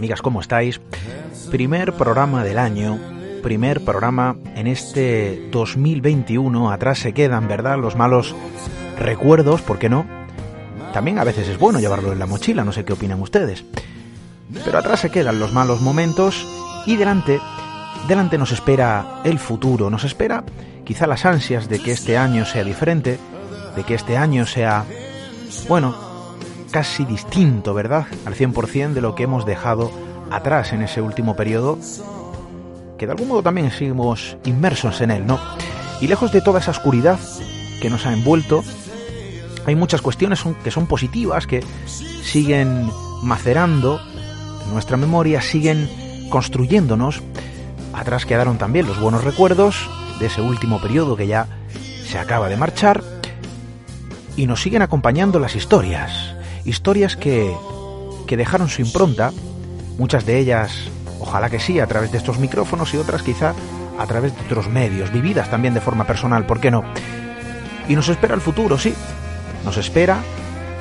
amigas, ¿cómo estáis? Primer programa del año, primer programa en este 2021, atrás se quedan, ¿verdad? Los malos recuerdos, ¿por qué no? También a veces es bueno llevarlo en la mochila, no sé qué opinan ustedes. Pero atrás se quedan los malos momentos y delante, delante nos espera el futuro, nos espera quizá las ansias de que este año sea diferente, de que este año sea, bueno, casi distinto, ¿verdad? Al 100% de lo que hemos dejado atrás en ese último periodo, que de algún modo también seguimos inmersos en él, ¿no? Y lejos de toda esa oscuridad que nos ha envuelto, hay muchas cuestiones que son positivas, que siguen macerando en nuestra memoria, siguen construyéndonos. Atrás quedaron también los buenos recuerdos de ese último periodo que ya se acaba de marchar. Y nos siguen acompañando las historias. Historias que, que dejaron su impronta, muchas de ellas, ojalá que sí, a través de estos micrófonos y otras quizá a través de otros medios, vividas también de forma personal, ¿por qué no? Y nos espera el futuro, sí, nos espera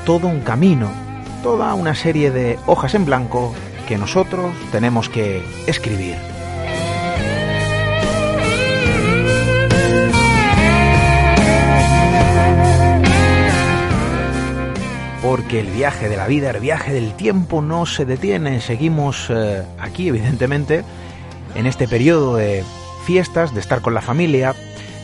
todo un camino, toda una serie de hojas en blanco que nosotros tenemos que escribir. Porque el viaje de la vida, el viaje del tiempo no se detiene. Seguimos eh, aquí, evidentemente, en este periodo de fiestas, de estar con la familia,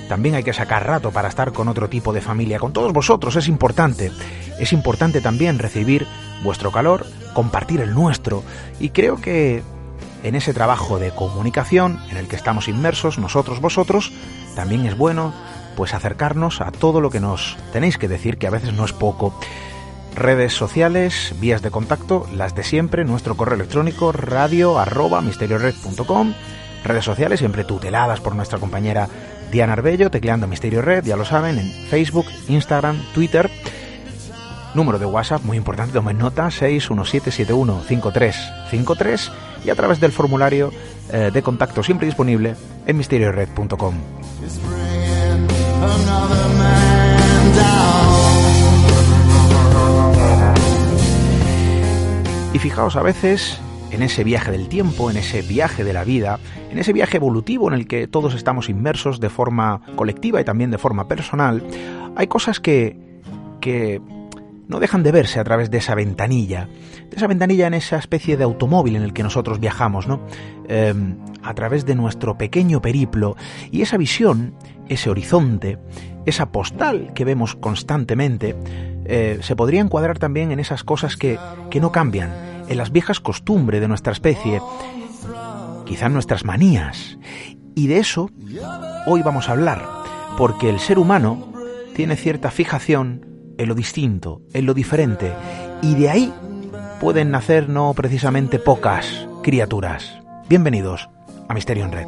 también hay que sacar rato para estar con otro tipo de familia, con todos vosotros, es importante. Es importante también recibir vuestro calor, compartir el nuestro, y creo que en ese trabajo de comunicación en el que estamos inmersos, nosotros, vosotros, también es bueno pues acercarnos a todo lo que nos tenéis que decir, que a veces no es poco. Redes sociales, vías de contacto, las de siempre, nuestro correo electrónico radio arroba misteriored.com, redes sociales siempre tuteladas por nuestra compañera Diana Arbello, tecleando Misterio Red, ya lo saben, en Facebook, Instagram, Twitter. Número de WhatsApp, muy importante, tomen nota, 617715353 y a través del formulario eh, de contacto siempre disponible en misteriored.com. Y fijaos, a veces en ese viaje del tiempo, en ese viaje de la vida, en ese viaje evolutivo en el que todos estamos inmersos de forma colectiva y también de forma personal, hay cosas que, que no dejan de verse a través de esa ventanilla, de esa ventanilla en esa especie de automóvil en el que nosotros viajamos, ¿no? Eh, a través de nuestro pequeño periplo y esa visión, ese horizonte, esa postal que vemos constantemente, eh, se podría encuadrar también en esas cosas que, que no cambian, en las viejas costumbres de nuestra especie, quizá en nuestras manías. Y de eso hoy vamos a hablar, porque el ser humano tiene cierta fijación en lo distinto, en lo diferente, y de ahí pueden nacer no precisamente pocas criaturas. Bienvenidos a Misterio en Red.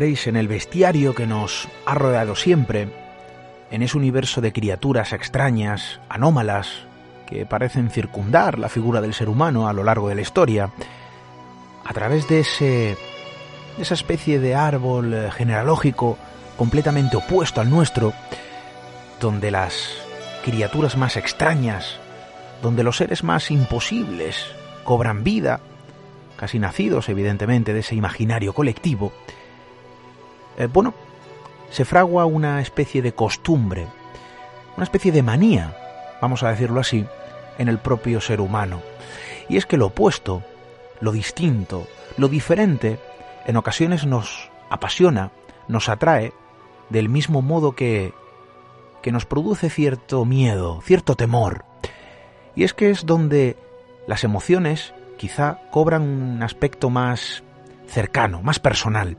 En el bestiario que nos ha rodeado siempre, en ese universo de criaturas extrañas, anómalas, que parecen circundar la figura del ser humano a lo largo de la historia, a través de ese esa especie de árbol eh, genealógico completamente opuesto al nuestro, donde las criaturas más extrañas, donde los seres más imposibles cobran vida, casi nacidos evidentemente de ese imaginario colectivo, eh, bueno, se fragua una especie de costumbre, una especie de manía, vamos a decirlo así, en el propio ser humano. Y es que lo opuesto, lo distinto, lo diferente, en ocasiones nos apasiona, nos atrae, del mismo modo que, que nos produce cierto miedo, cierto temor. Y es que es donde las emociones quizá cobran un aspecto más cercano, más personal.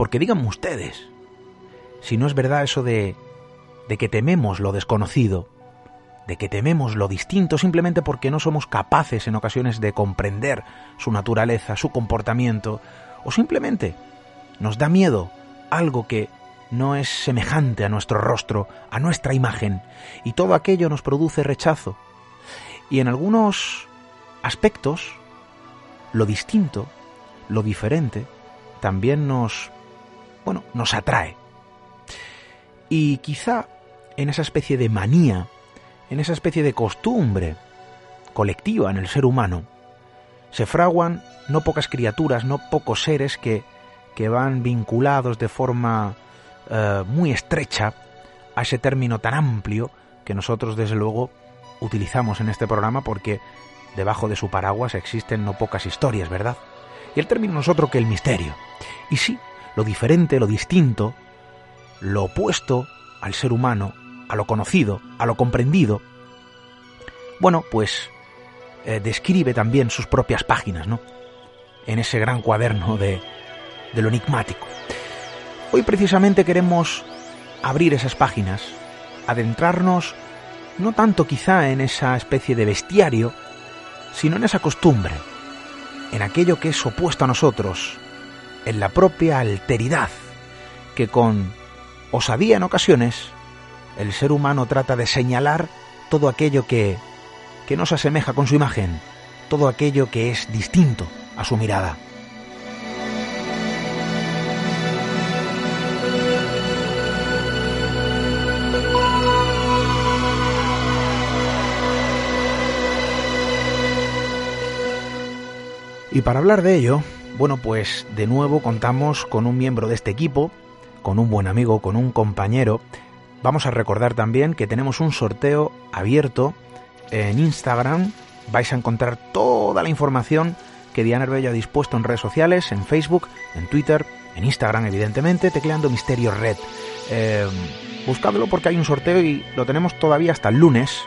Porque díganme ustedes, si no es verdad eso de, de que tememos lo desconocido, de que tememos lo distinto simplemente porque no somos capaces en ocasiones de comprender su naturaleza, su comportamiento, o simplemente nos da miedo algo que no es semejante a nuestro rostro, a nuestra imagen, y todo aquello nos produce rechazo. Y en algunos aspectos, lo distinto, lo diferente, también nos, bueno, nos atrae. Y quizá en esa especie de manía, en esa especie de costumbre colectiva en el ser humano, se fraguan no pocas criaturas, no pocos seres que, que van vinculados de forma eh, muy estrecha a ese término tan amplio que nosotros desde luego utilizamos en este programa porque debajo de su paraguas existen no pocas historias, ¿verdad? Y el término no es otro que el misterio. Y sí, lo diferente, lo distinto, lo opuesto al ser humano, a lo conocido, a lo comprendido, bueno, pues eh, describe también sus propias páginas, ¿no? En ese gran cuaderno de, de lo enigmático. Hoy precisamente queremos abrir esas páginas, adentrarnos no tanto quizá en esa especie de bestiario, sino en esa costumbre, en aquello que es opuesto a nosotros, en la propia alteridad, que con osadía en ocasiones el ser humano trata de señalar todo aquello que, que no se asemeja con su imagen, todo aquello que es distinto a su mirada. Y para hablar de ello, bueno, pues de nuevo contamos con un miembro de este equipo, con un buen amigo, con un compañero. Vamos a recordar también que tenemos un sorteo abierto en Instagram. Vais a encontrar toda la información que Diana Herbello ha dispuesto en redes sociales, en Facebook, en Twitter, en Instagram, evidentemente, tecleando Misterio Red. Eh, buscadlo porque hay un sorteo y lo tenemos todavía hasta el lunes.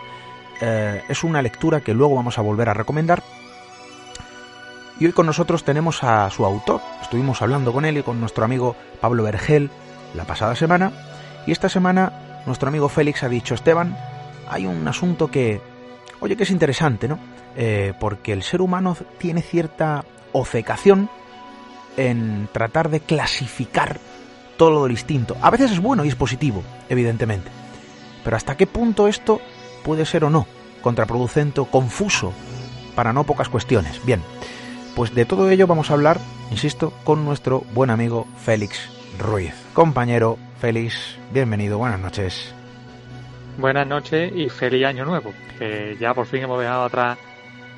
Eh, es una lectura que luego vamos a volver a recomendar y hoy con nosotros tenemos a su autor. Estuvimos hablando con él y con nuestro amigo Pablo Vergel la pasada semana. Y esta semana nuestro amigo Félix ha dicho, Esteban, hay un asunto que, oye, que es interesante, ¿no? Eh, porque el ser humano tiene cierta ofecación en tratar de clasificar todo lo distinto. A veces es bueno y es positivo, evidentemente. Pero hasta qué punto esto puede ser o no contraproducente confuso para no pocas cuestiones. Bien, pues de todo ello vamos a hablar, insisto, con nuestro buen amigo Félix Ruiz. Compañero Félix, bienvenido, buenas noches. Buenas noches y feliz año nuevo, que ya por fin hemos dejado atrás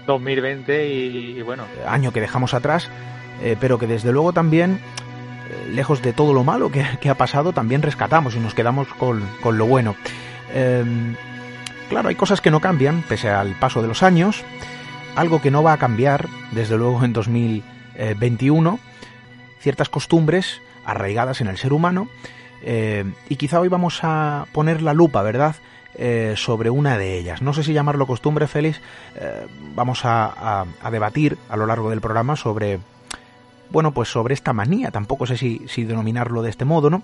2020 y, bueno. Año que dejamos atrás, eh, pero que desde luego también, eh, lejos de todo lo malo que, ha pasado, también rescatamos y nos quedamos con, con lo bueno. Em, claro, hay cosas que no cambian pese al paso de los años algo que no va a cambiar, desde luego en 2021, ciertas costumbres arraigadas en el ser humano, eh, y quizá hoy vamos a poner la lupa, ¿verdad?, eh, sobre una de ellas. No sé si llamarlo costumbre, Félix, eh, vamos a, debatir a lo largo del programa sobre, bueno, pues sobre esta manía, tampoco sé si, si denominarlo de este modo, ¿no?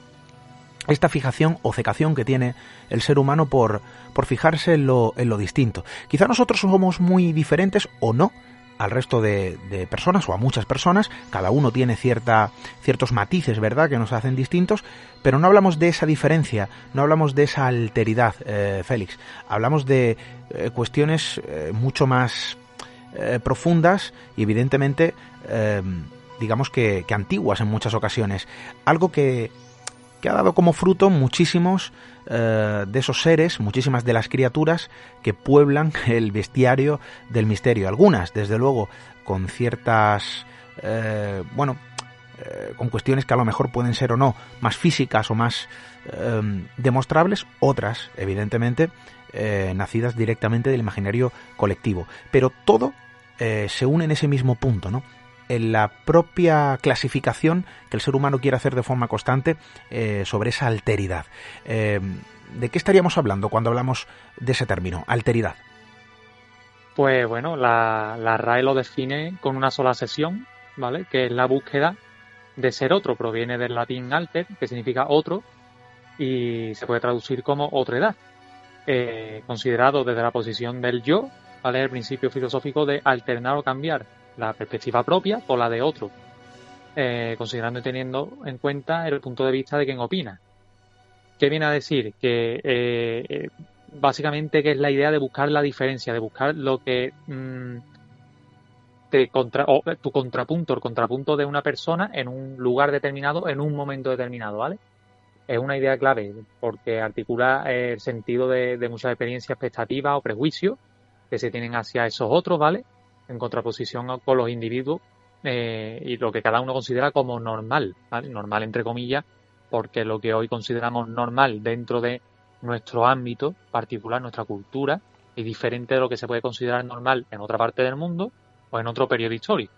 Esta fijación o cecación que tiene el ser humano por, por fijarse en lo, en lo distinto. Quizá nosotros somos muy diferentes o no al resto de, de, personas o a muchas personas, cada uno tiene cierta, ciertos matices, ¿verdad?, que nos hacen distintos, pero no hablamos de esa diferencia, no hablamos de esa alteridad, eh, Félix, hablamos de eh, cuestiones eh, mucho más eh, profundas y evidentemente, digamos que, que antiguas en muchas ocasiones, algo que, que ha dado como fruto muchísimos eh, de esos seres, muchísimas de las criaturas que pueblan el bestiario del misterio. Algunas, desde luego, con ciertas, eh, bueno, eh, con cuestiones que a lo mejor pueden ser o no más físicas o más eh, demostrables, otras, evidentemente, nacidas directamente del imaginario colectivo. Pero todo se une en ese mismo punto, ¿no? En la propia clasificación que el ser humano quiere hacer de forma constante eh, sobre esa alteridad. Eh, ¿De qué estaríamos hablando cuando hablamos de ese término, alteridad? Pues bueno, la, la RAE lo define con una sola sesión, ¿vale? Que es la búsqueda de ser otro. Proviene del latín alter, que significa otro, y se puede traducir como otredad. Eh, considerado desde la posición del yo, ¿vale? El principio filosófico de alternar o cambiar la perspectiva propia por la de otro, eh, considerando y teniendo en cuenta el punto de vista de quien opina. ¿Qué viene a decir? Que eh, eh, básicamente que es la idea de buscar la diferencia, de buscar lo que mmm, te contra, o tu contrapunto, el contrapunto de una persona en un lugar determinado, en un momento determinado, ¿vale? Es una idea clave porque articula el sentido de, de muchas experiencias expectativas o prejuicios que se tienen hacia esos otros, ¿vale? En contraposición con los individuos eh, y lo que cada uno considera como normal, normal entre comillas, porque lo que hoy consideramos normal dentro de nuestro ámbito particular, nuestra cultura, es diferente de lo que se puede considerar normal en otra parte del mundo o en otro periodo histórico.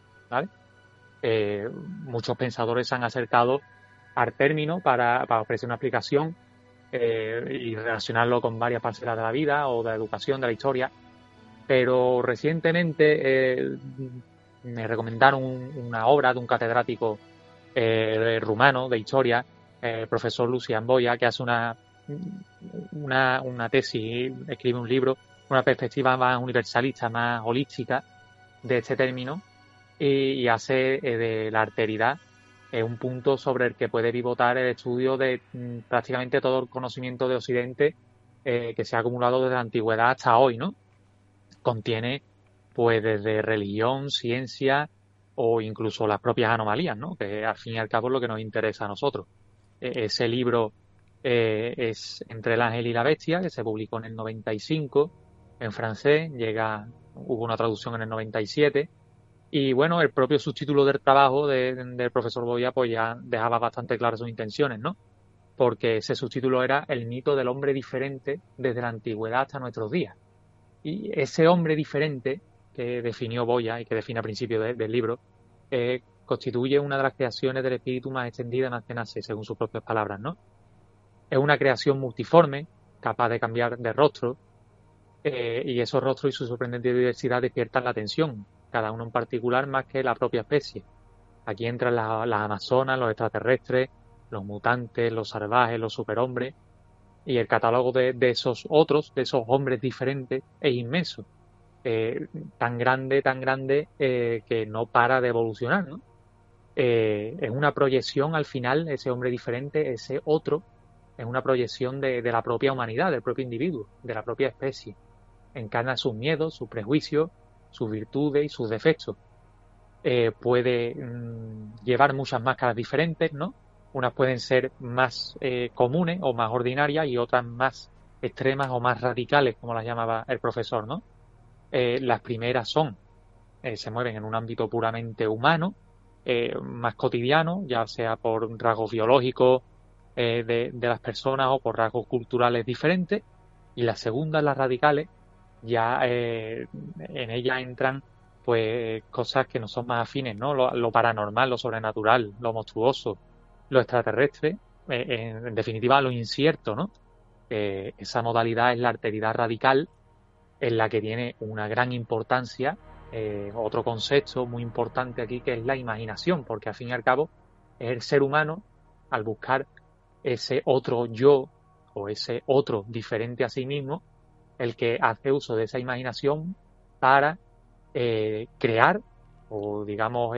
Eh, muchos pensadores se han acercado al término para, para ofrecer una explicación eh, y relacionarlo con varias parcelas de la vida o de la educación, de la historia, pero recientemente eh, me recomendaron una obra de un catedrático eh, rumano de historia, eh, el profesor Lucian Boya, que hace una, una, una tesis, escribe un libro, una perspectiva más universalista, más holística de este término, y, hace de la alteridad un punto sobre el que puede pivotar el estudio de mm, prácticamente todo el conocimiento de Occidente que se ha acumulado desde la antigüedad hasta hoy, ¿no? Contiene pues desde religión, ciencia o incluso las propias anomalías, ¿no? Que al fin y al cabo es lo que nos interesa a nosotros. E ese libro eh, es Entre el ángel y la bestia, que se publicó en el 95 en francés, llega, hubo una traducción en el 97 y bueno, el propio subtítulo del trabajo de, del profesor Boya pues ya dejaba bastante claras sus intenciones, ¿no? Porque ese subtítulo era El mito del hombre diferente desde la antigüedad hasta nuestros días. Y ese hombre diferente que definió Boya y que define a principio de, del libro, eh, constituye una de las creaciones del espíritu más extendida en Atenas, según sus propias palabras, ¿no? Es una creación multiforme, capaz de cambiar de rostro, eh, y esos rostros y su sorprendente diversidad despiertan la atención, cada uno en particular más que la propia especie. Aquí entran las, las amazonas, los extraterrestres, los mutantes, los salvajes, los superhombres, y el catálogo de, esos otros, de esos hombres diferentes, es inmenso. Eh, tan grande, tan grande eh, que no para de evolucionar, ¿no? Eh, es una proyección al final, ese hombre diferente, ese otro, es una proyección de, la propia humanidad, del propio individuo, de la propia especie. Encarna sus miedos, sus prejuicios, sus virtudes y sus defectos. Puede mmm, llevar muchas máscaras diferentes, ¿no? Unas pueden ser más eh, comunes o más ordinarias y otras más extremas o más radicales, como las llamaba el profesor, ¿no? Eh, las primeras son, eh, se mueven en un ámbito puramente humano, eh, más cotidiano, ya sea por rasgos biológicos de, de, las personas o por rasgos culturales diferentes. Y las segundas, las radicales, ya en ellas entran pues cosas que no son más afines, ¿no? Lo paranormal, lo sobrenatural, lo monstruoso, lo extraterrestre, eh, en, definitiva lo incierto, ¿no? Eh, esa modalidad es la alteridad radical, en la que tiene una gran importancia eh, otro concepto muy importante aquí que es la imaginación, porque al fin y al cabo es el ser humano al buscar ese otro yo o ese otro diferente a sí mismo el que hace uso de esa imaginación para crear o digamos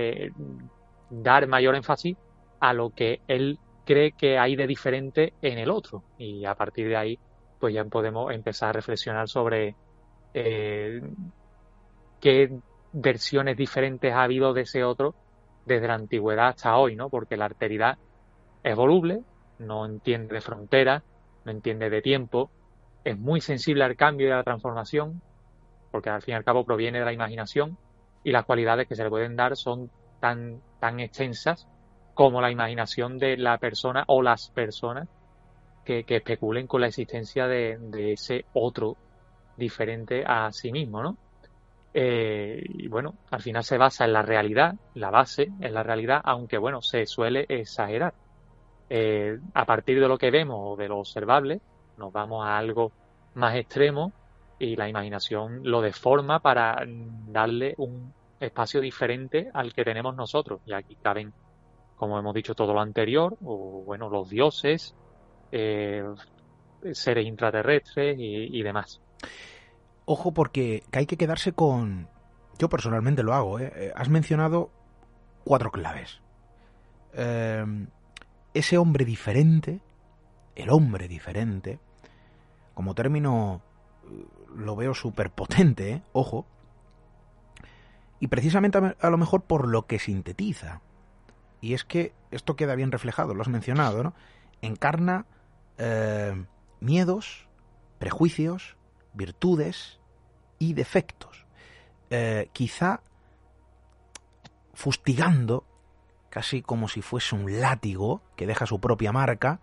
dar mayor énfasis a lo que él cree que hay de diferente en el otro y a partir de ahí pues ya podemos empezar a reflexionar sobre qué versiones diferentes ha habido de ese otro desde la antigüedad hasta hoy, ¿no? Porque la alteridad es voluble, no entiende de fronteras, no entiende de tiempo, es muy sensible al cambio y a la transformación, porque al fin y al cabo proviene de la imaginación y las cualidades que se le pueden dar son tan, tan extensas como la imaginación de la persona o las personas que, especulen con la existencia de, ese otro diferente a sí mismo, ¿no? Eh, y bueno, al final se basa en la realidad, la base en la realidad, aunque bueno, se suele exagerar. Eh, a partir de lo que vemos o de lo observable, nos vamos a algo más extremo y la imaginación lo deforma para darle un espacio diferente al que tenemos nosotros. Y aquí caben, como hemos dicho, todo lo anterior, o bueno, los dioses, eh, seres intraterrestres y, demás. Ojo porque hay que quedarse con... Yo personalmente lo hago. ¿eh? Has mencionado cuatro claves. Eh, ese hombre diferente, el hombre diferente, como término eh, lo veo súper potente, ¿eh? ojo, y precisamente a lo mejor por lo que sintetiza. Y es que esto queda bien reflejado, lo has mencionado, ¿no? Encarna eh, miedos, prejuicios, virtudes y defectos. quizá fustigando casi como si fuese un látigo que deja su propia marca,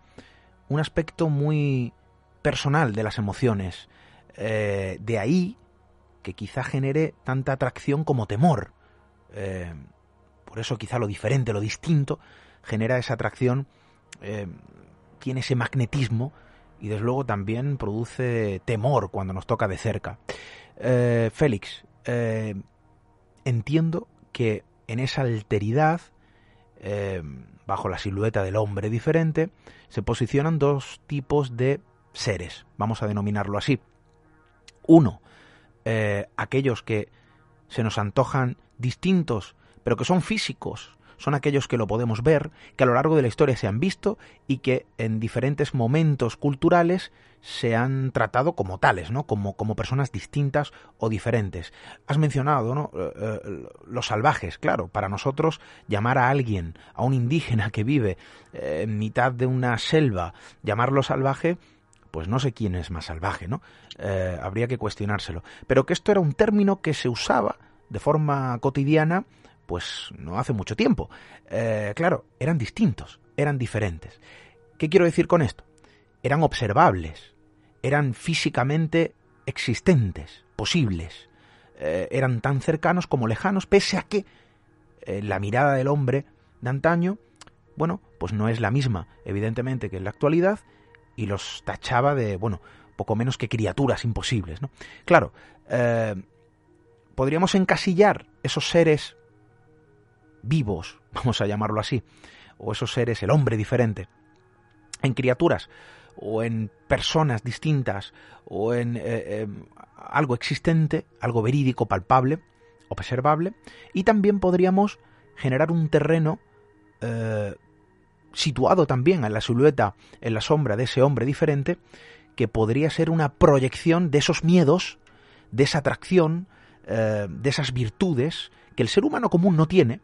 un aspecto muy personal de las emociones. Eh, de ahí que quizá genere tanta atracción como temor. Eh, por eso quizá lo diferente, lo distinto, genera esa atracción, eh, tiene ese magnetismo y desde luego también produce temor cuando nos toca de cerca. Félix, entiendo que en esa alteridad bajo la silueta del hombre diferente, se posicionan dos tipos de seres, vamos a denominarlo así. Uno, eh, aquellos que se nos antojan distintos, pero que son físicos, son aquellos que lo podemos ver, que a lo largo de la historia se han visto y que en diferentes momentos culturales se han tratado como tales, ¿no? Como, como personas distintas o diferentes. Has mencionado, ¿no? Eh, eh, los salvajes, claro, para nosotros llamar a alguien, a un indígena que vive eh, en mitad de una selva, llamarlo salvaje, pues no sé quién es más salvaje, ¿no? habría que cuestionárselo. Pero que esto era un término que se usaba de forma cotidiana pues no hace mucho tiempo. Eh, claro, eran distintos, eran diferentes. ¿Qué quiero decir con esto? Eran observables, eran físicamente existentes, posibles, eh, eran tan cercanos como lejanos, pese a que eh, la mirada del hombre de antaño, bueno, pues no es la misma, evidentemente, que en la actualidad, y los tachaba de, bueno, poco menos que criaturas imposibles, ¿no? Claro, podríamos encasillar esos seres vivos, vamos a llamarlo así, o esos seres, el hombre diferente, en criaturas o en personas distintas o en eh, eh, algo existente, algo verídico, palpable, observable, y también podríamos generar un terreno eh, situado también en la silueta, en la sombra de ese hombre diferente, que podría ser una proyección de esos miedos, de esa atracción, de esas virtudes que el ser humano común no tiene,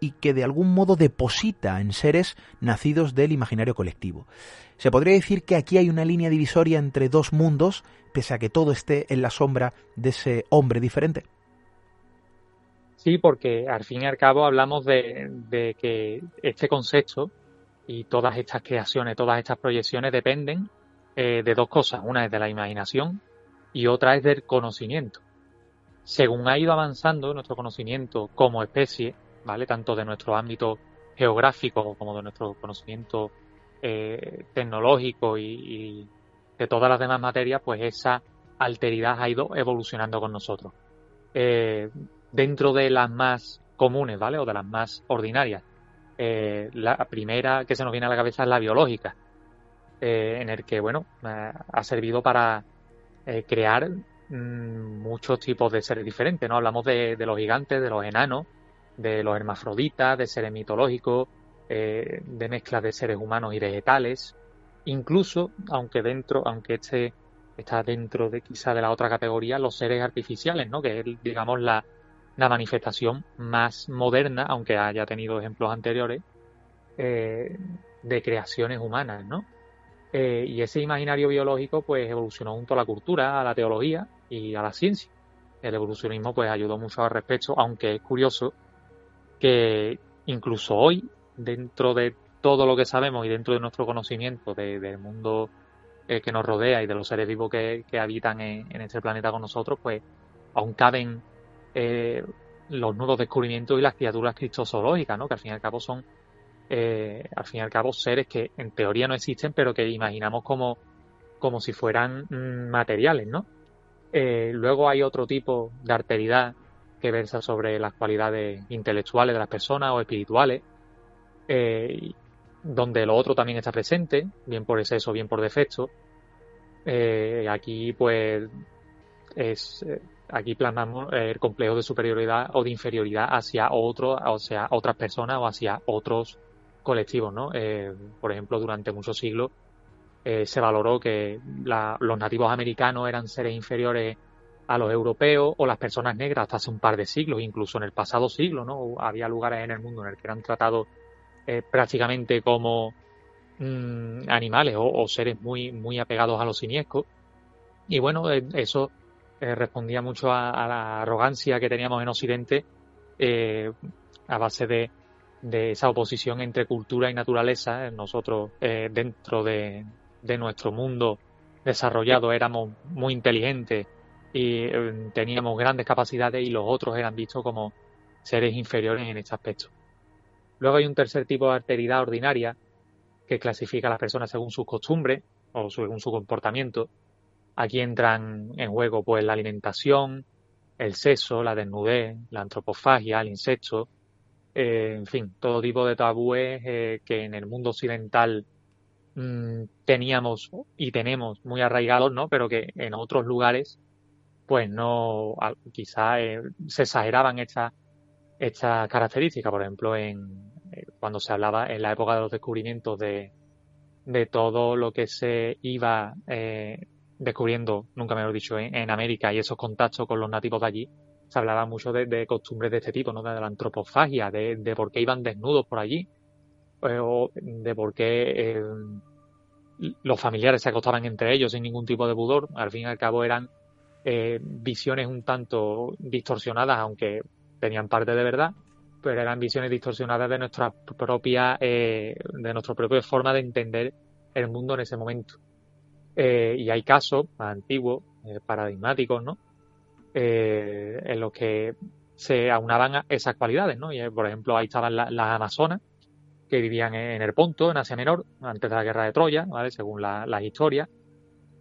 y que de algún modo deposita en seres nacidos del imaginario colectivo. Se podría decir que aquí hay una línea divisoria entre dos mundos, pese a que todo esté en la sombra de ese hombre diferente. Sí, porque al fin y al cabo hablamos de, que este concepto y todas estas creaciones, todas estas proyecciones dependen eh, de dos cosas. Una es de la imaginación y otra es del conocimiento. Según ha ido avanzando nuestro conocimiento como especie, ¿vale? Tanto de nuestro ámbito geográfico como de nuestro conocimiento eh, tecnológico y, de todas las demás materias, pues esa alteridad ha ido evolucionando con nosotros. Eh, dentro de las más comunes, ¿vale? O de las más ordinarias. Eh, la primera que se nos viene a la cabeza es la biológica, en el que, bueno, ha servido para crear mm, muchos tipos de seres diferentes, ¿no? Hablamos de, los gigantes, de los enanos, de los hermafroditas, de seres mitológicos, eh, de mezclas de seres humanos y vegetales, incluso, aunque dentro, aunque este está dentro de quizá de la otra categoría, los seres artificiales, ¿no? Que es, digamos, la, la manifestación más moderna, aunque haya tenido ejemplos anteriores, eh, de creaciones humanas, ¿no? Eh, y ese imaginario biológico pues evolucionó junto a la cultura, a la teología y a la ciencia. El evolucionismo pues ayudó mucho al respecto, aunque es curioso que incluso hoy, dentro de todo lo que sabemos y dentro de nuestro conocimiento del mundo eh, que nos rodea y de los seres vivos que, habitan en, este planeta con nosotros, pues aún caben eh, los nuevos descubrimientos y las criaturas cristozoológicas, ¿no? que al fin y al cabo son eh, al fin y al cabo seres que en teoría no existen, pero que imaginamos como, como si fueran mm, materiales, ¿no? Eh, luego hay otro tipo de arteridad que versa sobre las cualidades intelectuales de las personas o espirituales, eh, donde lo otro también está presente, bien por exceso, bien por defecto. aquí, pues, es aquí plasmamos el complejo de superioridad o de inferioridad hacia otro, o sea, otras personas o hacia otros colectivos, ¿no? Eh, por ejemplo, durante muchos siglos eh, se valoró que los nativos americanos eran seres inferiores a los europeos o las personas negras hasta hace un par de siglos, incluso en el pasado siglo, ¿no? Había lugares en el mundo en el que eran tratados eh, prácticamente como mm, animales o, seres muy, muy apegados a los siniescos. Y bueno, eso respondía mucho a, la arrogancia que teníamos en Occidente a base de esa oposición entre cultura y naturaleza. Nosotros, eh, dentro de, nuestro mundo desarrollado, éramos muy inteligentes y eh, teníamos grandes capacidades y los otros eran vistos como seres inferiores en este aspecto. Luego hay un tercer tipo de alteridad ordinaria que clasifica a las personas según sus costumbres o según su comportamiento. Aquí entran en juego pues la alimentación, el sexo, la desnudez, la antropofagia, el insecto, eh, en fin, todo tipo de tabúes eh, que en el mundo occidental mm, teníamos y tenemos muy arraigados, ¿no? Pero que en otros lugares, pues no, quizá eh, se exageraban estas esta características. Por ejemplo, en cuando se hablaba en la época de los descubrimientos de, de todo lo que se iba descubriendo, nunca me lo he dicho, en América y esos contactos con los nativos de allí, se hablaba mucho de, costumbres de este tipo, ¿no? De la antropofagia, de, por qué iban desnudos por allí, eh, o de por qué eh, los familiares se acostaban entre ellos sin ningún tipo de pudor. Al fin y al cabo eran eh, visiones un tanto distorsionadas, aunque tenían parte de verdad, pero eran visiones distorsionadas de nuestra propia, de nuestra propia forma de entender el mundo en ese momento. y hay casos antiguos, paradigmáticos, ¿no? eh, en los que se aunaban esas cualidades, ¿no? Y, eh, por ejemplo, ahí estaban las amazonas, que vivían en el Ponto, en Asia Menor, antes de la guerra de Troya, ¿vale? Según las la historias.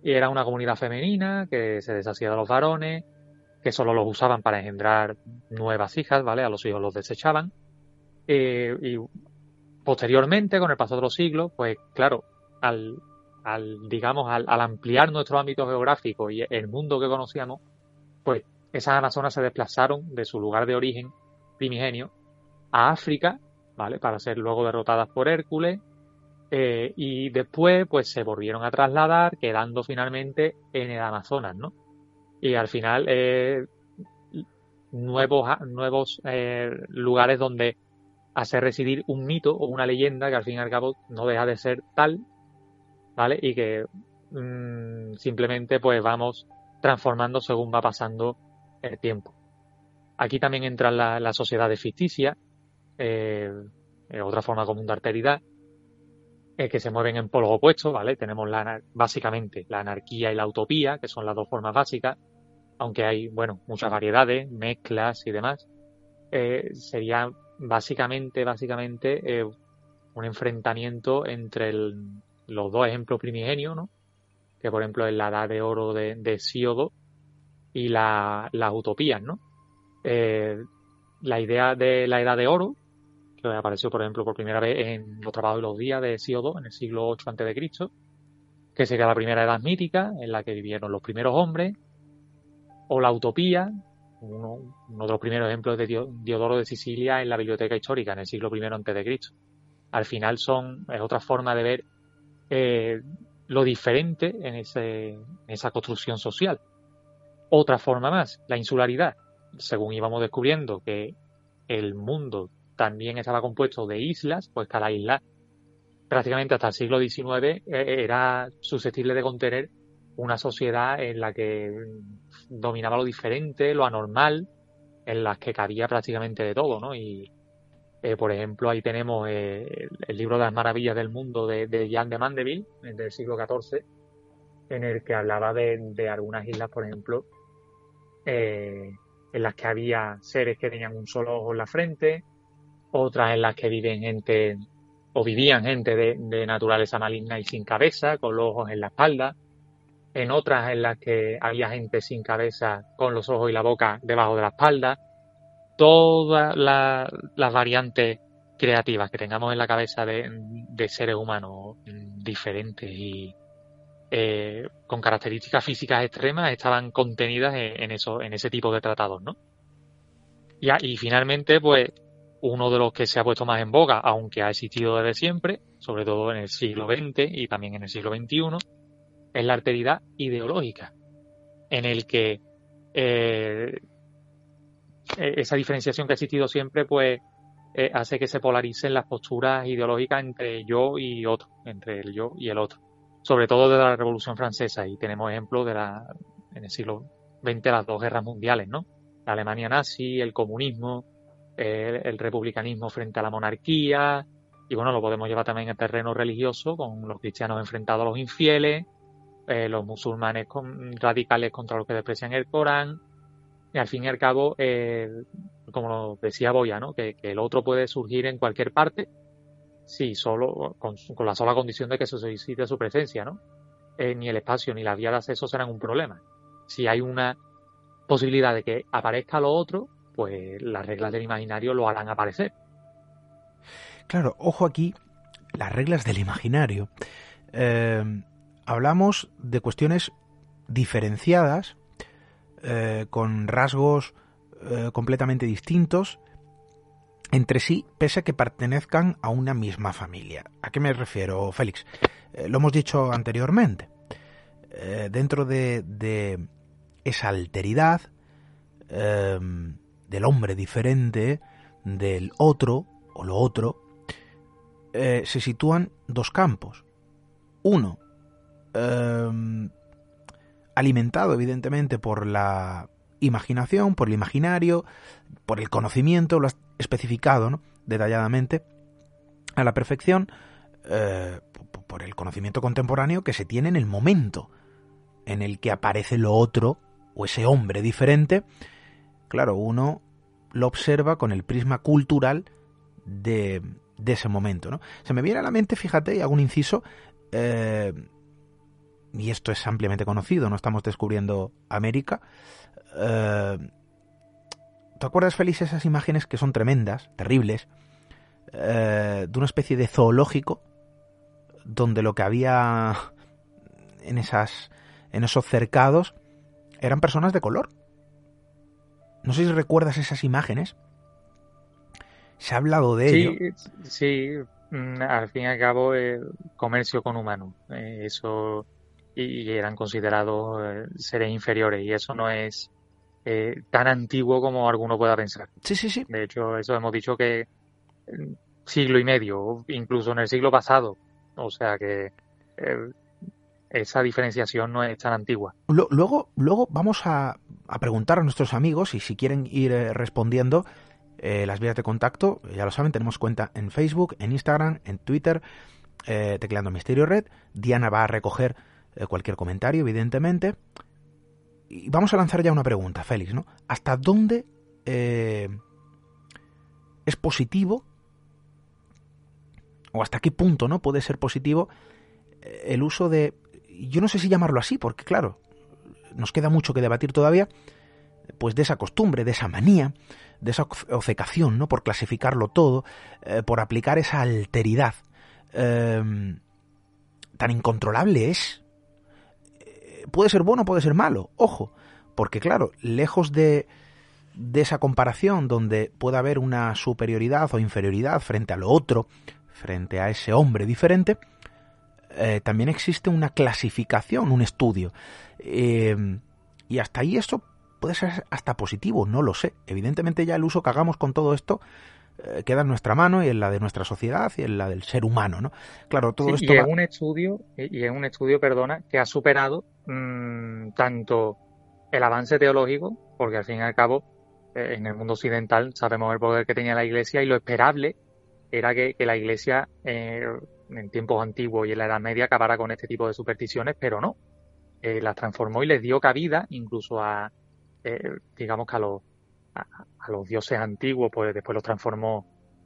Y era una comunidad femenina que se deshacía de los varones, que solo los usaban para engendrar nuevas hijas, ¿vale? A los hijos los desechaban. Eh, y posteriormente, con el paso de los siglos, pues claro, al, al digamos, al, al ampliar nuestro ámbito geográfico y el mundo que conocíamos, pues esas amazonas se desplazaron de su lugar de origen primigenio a África, ¿vale? Para ser luego derrotadas por Hércules. Eh, y después, pues se volvieron a trasladar, quedando finalmente en el Amazonas, ¿no? Y al final, eh, nuevos, nuevos eh, lugares donde hacer residir un mito o una leyenda que al fin y al cabo no deja de ser tal, ¿vale? Y que mm, simplemente pues vamos transformando según va pasando el tiempo. Aquí también entra la, la sociedad ficticia, eh, otra forma común de alteridad, eh, que se mueven en polos opuestos, ¿vale? Tenemos la, básicamente la anarquía y la utopía, que son las dos formas básicas, aunque hay, bueno, muchas variedades, mezclas y demás. Eh, sería básicamente, básicamente, eh, un enfrentamiento entre los dos ejemplos primigenios, ¿no? que por ejemplo es la edad de oro de, de y las utopías, ¿no? Eh, la idea de la edad de oro, apareció por ejemplo por primera vez en los trabajos de los días de Siodo en el siglo 8 a.C., que sería la primera edad mítica en la que vivieron los primeros hombres, o la utopía, uno, de los primeros ejemplos de Diodoro de Sicilia en la biblioteca histórica en el siglo I a.C. Al final son es otra forma de ver eh, lo diferente en, ese, en esa construcción social. Otra forma más, la insularidad. Según íbamos descubriendo que el mundo también estaba compuesto de islas, pues cada isla prácticamente hasta el siglo XIX eh, era susceptible de contener una sociedad en la que dominaba lo diferente, lo anormal, en las que cabía prácticamente de todo, ¿no? Y, eh, por ejemplo, ahí tenemos eh, el libro de las maravillas del mundo de, de Jean de Mandeville, del siglo XIV, en el que hablaba de, algunas islas, por ejemplo, en las que había seres que tenían un solo ojo en la frente, otras en las que viven gente o vivían gente de, naturaleza maligna y sin cabeza, con los ojos en la espalda, en otras en las que había gente sin cabeza con los ojos y la boca debajo de la espalda, todas las variantes creativas que tengamos en la cabeza de, seres humanos diferentes y eh, con características físicas extremas estaban contenidas en, eso, en ese tipo de tratados, ¿no? Y, y finalmente, pues uno de los que se ha puesto más en boga, aunque ha existido desde siempre, sobre todo en el siglo XX y también en el siglo XXI, es la alteridad ideológica, en el que eh, e-, esa diferenciación que ha existido siempre, pues eh, hace que se polaricen las posturas ideológicas entre yo y otro, entre el yo y el otro. Sobre todo desde la Revolución Francesa, y tenemos ejemplos de la, en el siglo XX, las dos guerras mundiales, ¿no? La Alemania nazi, el comunismo, el, republicanismo frente a la monarquía, y bueno, lo podemos llevar también al terreno religioso, con los cristianos enfrentados a los infieles, eh, los musulmanes radicales contra los que desprecian el Corán, y al fin y al cabo, eh, como decía Boya, ¿no? Que, el otro puede surgir en cualquier parte, sí, solo, con, la sola condición de que se solicite su presencia, ¿no? Eh, ni el espacio ni la vía de acceso serán un problema. Si hay una posibilidad de que aparezca lo otro, pues las reglas del imaginario lo harán aparecer. Claro, ojo aquí, las reglas del imaginario. Eh, hablamos de cuestiones diferenciadas, eh, con rasgos eh, completamente distintos entre sí, pese a que pertenezcan a una misma familia. ¿A qué me refiero, Félix? lo hemos dicho anteriormente. dentro de, de, esa alteridad, del hombre diferente, del otro o lo otro, eh, se sitúan dos campos. Uno, em, alimentado evidentemente por la imaginación, por el imaginario, por el conocimiento, lo has especificado detalladamente a la perfección, eh, por el conocimiento contemporáneo que se tiene en el momento en el que aparece lo otro o ese hombre diferente claro, uno lo observa con el prisma cultural de, ese momento. ¿no? Se me viene a la mente, fíjate, y hago un inciso, eh, y esto es ampliamente conocido, no estamos descubriendo América. Eh, ¿Te acuerdas, Félix, esas imágenes que son tremendas, terribles, eh, de una especie de zoológico donde lo que había en esas en esos cercados eran personas de color? No sé si recuerdas esas imágenes. Se ha hablado de ello. Sí, mm, al fin y al cabo, el comercio con humanos. Eh, eso. Y, eran considerados eh, seres inferiores. Y eso no es eh, tan antiguo como alguno pueda pensar. Sí, sí, sí. De hecho, eso hemos dicho que siglo y medio, incluso en el siglo pasado. O sea que esa diferenciación no es tan antigua. Luego, luego vamos a, preguntar a nuestros amigos y si quieren ir eh, respondiendo eh, las vías de contacto, ya lo saben, tenemos cuenta en Facebook, en Instagram, en Twitter, eh, tecleando Misterio Red. Diana va a recoger cualquier comentario, evidentemente. Y vamos a lanzar ya una pregunta, Félix, ¿no? ¿Hasta dónde es positivo o hasta qué punto no puede ser positivo el uso de yo no sé si llamarlo así, porque claro, nos queda mucho que debatir todavía, pues de esa costumbre, de esa manía, de esa obcecación, ¿no? Por clasificarlo todo, eh, por aplicar esa alteridad em, tan incontrolable es. Eh, puede ser bueno, puede ser malo, ojo, Porque claro, lejos de, de esa comparación donde pueda haber una superioridad o inferioridad frente a lo otro, frente a ese hombre diferente, eh, también existe una clasificación, un estudio. Eh, y hasta ahí eso puede ser hasta positivo, no lo sé. Evidentemente ya el uso que hagamos con todo esto eh, queda en nuestra mano y en la de nuestra sociedad y en la del ser humano, ¿no? Claro, todo esto y es un estudio y es un estudio, perdona, que ha superado mmm, tanto el avance teológico, porque al fin y al cabo eh, en el mundo occidental sabemos el poder que tenía la Iglesia y lo esperable era que, que la Iglesia eh, en tiempos antiguos y en la Edad Media acabara con este tipo de supersticiones, pero no. Eh, las transformó y les dio cabida incluso a, digamos que a los a, los dioses antiguos, pues después los transformó